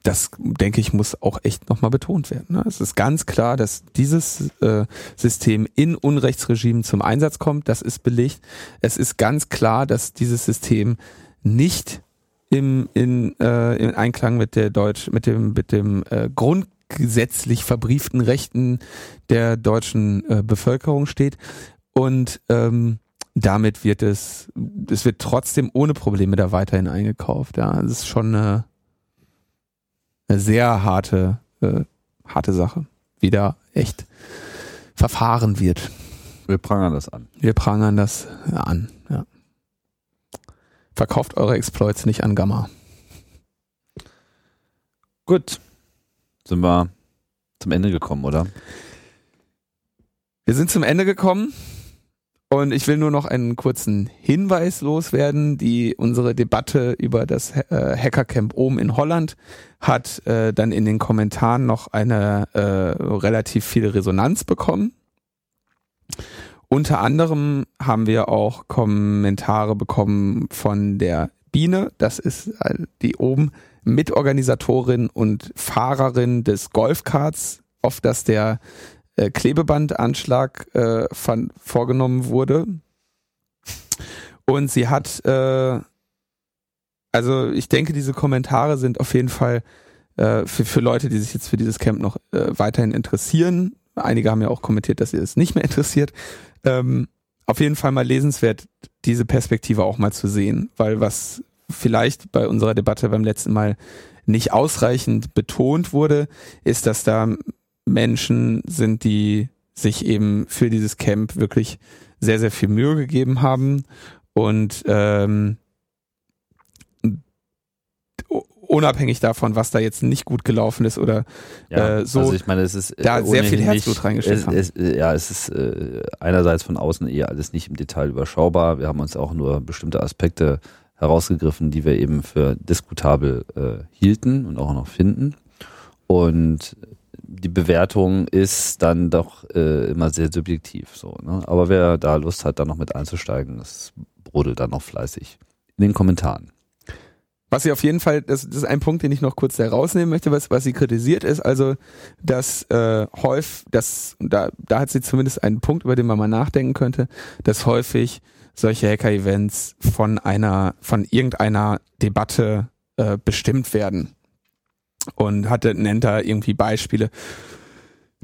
das, denke ich, muss auch echt nochmal betont werden. Ne? Es ist ganz klar, dass dieses äh, System in Unrechtsregimen zum Einsatz kommt. Das ist belegt. Es ist ganz klar, dass dieses System nicht im, in, äh, in Einklang mit der Deutsch, mit dem, mit dem äh, grundgesetzlich verbrieften Rechten der deutschen äh, Bevölkerung steht. Und ähm, damit wird es, es wird trotzdem ohne Probleme da weiterhin eingekauft. Ja, es ist schon eine, eine sehr harte, äh, harte Sache, wie da echt verfahren wird. Wir prangern das an. Wir prangern das an. Verkauft eure Exploits nicht an Gamma. Gut. Sind wir zum Ende gekommen, oder? Wir sind zum Ende gekommen. Und ich will nur noch einen kurzen Hinweis loswerden. Die unsere Debatte über das äh, Hackercamp oben in Holland hat äh, dann in den Kommentaren noch eine äh, relativ viel Resonanz bekommen. Unter anderem haben wir auch Kommentare bekommen von der Biene. Das ist äh, die oben Mitorganisatorin und Fahrerin des Golfkarts, auf das der äh, Klebebandanschlag äh, von, vorgenommen wurde. Und sie hat, äh, also ich denke, diese Kommentare sind auf jeden Fall äh, für, für Leute, die sich jetzt für dieses Camp noch äh, weiterhin interessieren. Einige haben ja auch kommentiert, dass sie es nicht mehr interessiert. Ähm, auf jeden Fall mal lesenswert, diese Perspektive auch mal zu sehen, weil was vielleicht bei unserer Debatte beim letzten Mal nicht ausreichend betont wurde, ist, dass da Menschen sind, die sich eben für dieses Camp wirklich sehr, sehr viel Mühe gegeben haben und ähm, unabhängig davon, was da jetzt nicht gut gelaufen ist oder ja, äh, so, also ich meine, es ist da sehr viel Herzblut reingesteckt. Es, ja, es ist äh, einerseits von außen eher alles nicht im Detail überschaubar. Wir haben uns auch nur bestimmte Aspekte herausgegriffen, die wir eben für diskutabel äh, hielten und auch noch finden. Und die Bewertung ist dann doch äh, immer sehr subjektiv so. Ne? Aber wer da Lust hat, da noch mit einzusteigen, das brodelt dann noch fleißig in den Kommentaren. Was sie auf jeden Fall, das, das ist ein Punkt, den ich noch kurz herausnehmen möchte, was, was sie kritisiert ist, also dass äh, häufig, das, da, da hat sie zumindest einen Punkt, über den man mal nachdenken könnte, dass häufig solche Hacker-Events von einer, von irgendeiner Debatte äh, bestimmt werden und hatte, nennt da irgendwie Beispiele.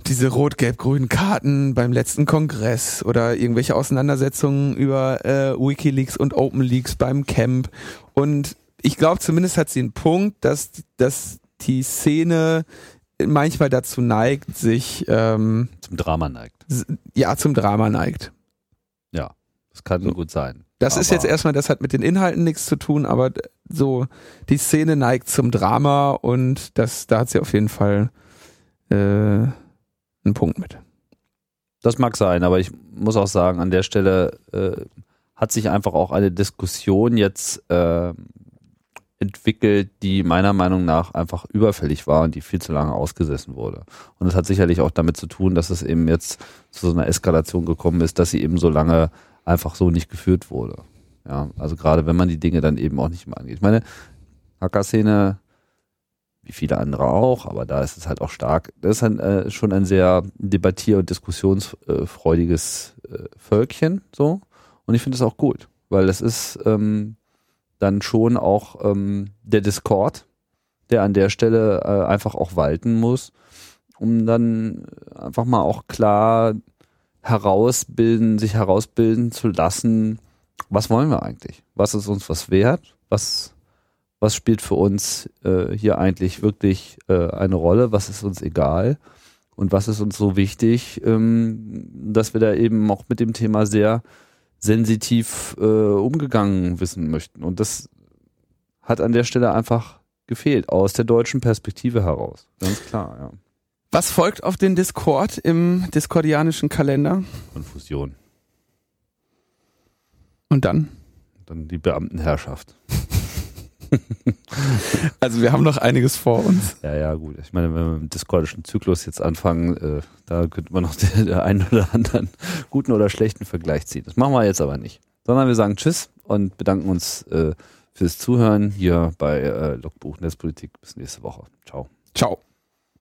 Diese rot-gelb-grünen Karten beim letzten Kongress oder irgendwelche Auseinandersetzungen über äh, Wikileaks und OpenLeaks beim Camp. Und ich glaube, zumindest hat sie einen Punkt, dass, dass die Szene manchmal dazu neigt, sich ähm, zum Drama neigt. Ja, zum Drama neigt. Ja, das kann so. gut sein. Das aber ist jetzt erstmal, das hat mit den Inhalten nichts zu tun, aber so die Szene neigt zum Drama und das, da hat sie auf jeden Fall äh, einen Punkt mit. Das mag sein, aber ich muss auch sagen, an der Stelle äh, hat sich einfach auch eine Diskussion jetzt äh, entwickelt, die meiner Meinung nach einfach überfällig war und die viel zu lange ausgesessen wurde. Und das hat sicherlich auch damit zu tun, dass es eben jetzt zu so einer Eskalation gekommen ist, dass sie eben so lange einfach so nicht geführt wurde. Ja, also gerade wenn man die Dinge dann eben auch nicht mehr angeht. Ich meine, Hacker-Szene, wie viele andere auch, aber da ist es halt auch stark. Das ist ein, äh, schon ein sehr debattier- und diskussionsfreudiges äh, Völkchen, so. Und ich finde es auch gut, weil das ist ähm, dann schon auch ähm, der Discord, der an der Stelle äh, einfach auch walten muss, um dann einfach mal auch klar herausbilden, sich herausbilden zu lassen, was wollen wir eigentlich? Was ist uns was wert? Was, was spielt für uns äh, hier eigentlich wirklich äh, eine Rolle? Was ist uns egal? Und was ist uns so wichtig, ähm, dass wir da eben auch mit dem Thema sehr sensitiv äh, umgegangen wissen möchten. Und das hat an der Stelle einfach gefehlt, aus der deutschen Perspektive heraus. Ganz klar, ja. Was folgt auf den Discord im discordianischen Kalender? Konfusion. Und dann? Dann die Beamtenherrschaft. Also wir haben noch einiges vor uns. Ja, ja, gut. Ich meine, wenn wir mit dem discordischen Zyklus jetzt anfangen, äh, da könnte man noch den, der einen oder anderen guten oder schlechten Vergleich ziehen. Das machen wir jetzt aber nicht. Sondern wir sagen Tschüss und bedanken uns äh, fürs Zuhören hier bei äh, Logbuch Netzpolitik. Bis nächste Woche. Ciao. Ciao.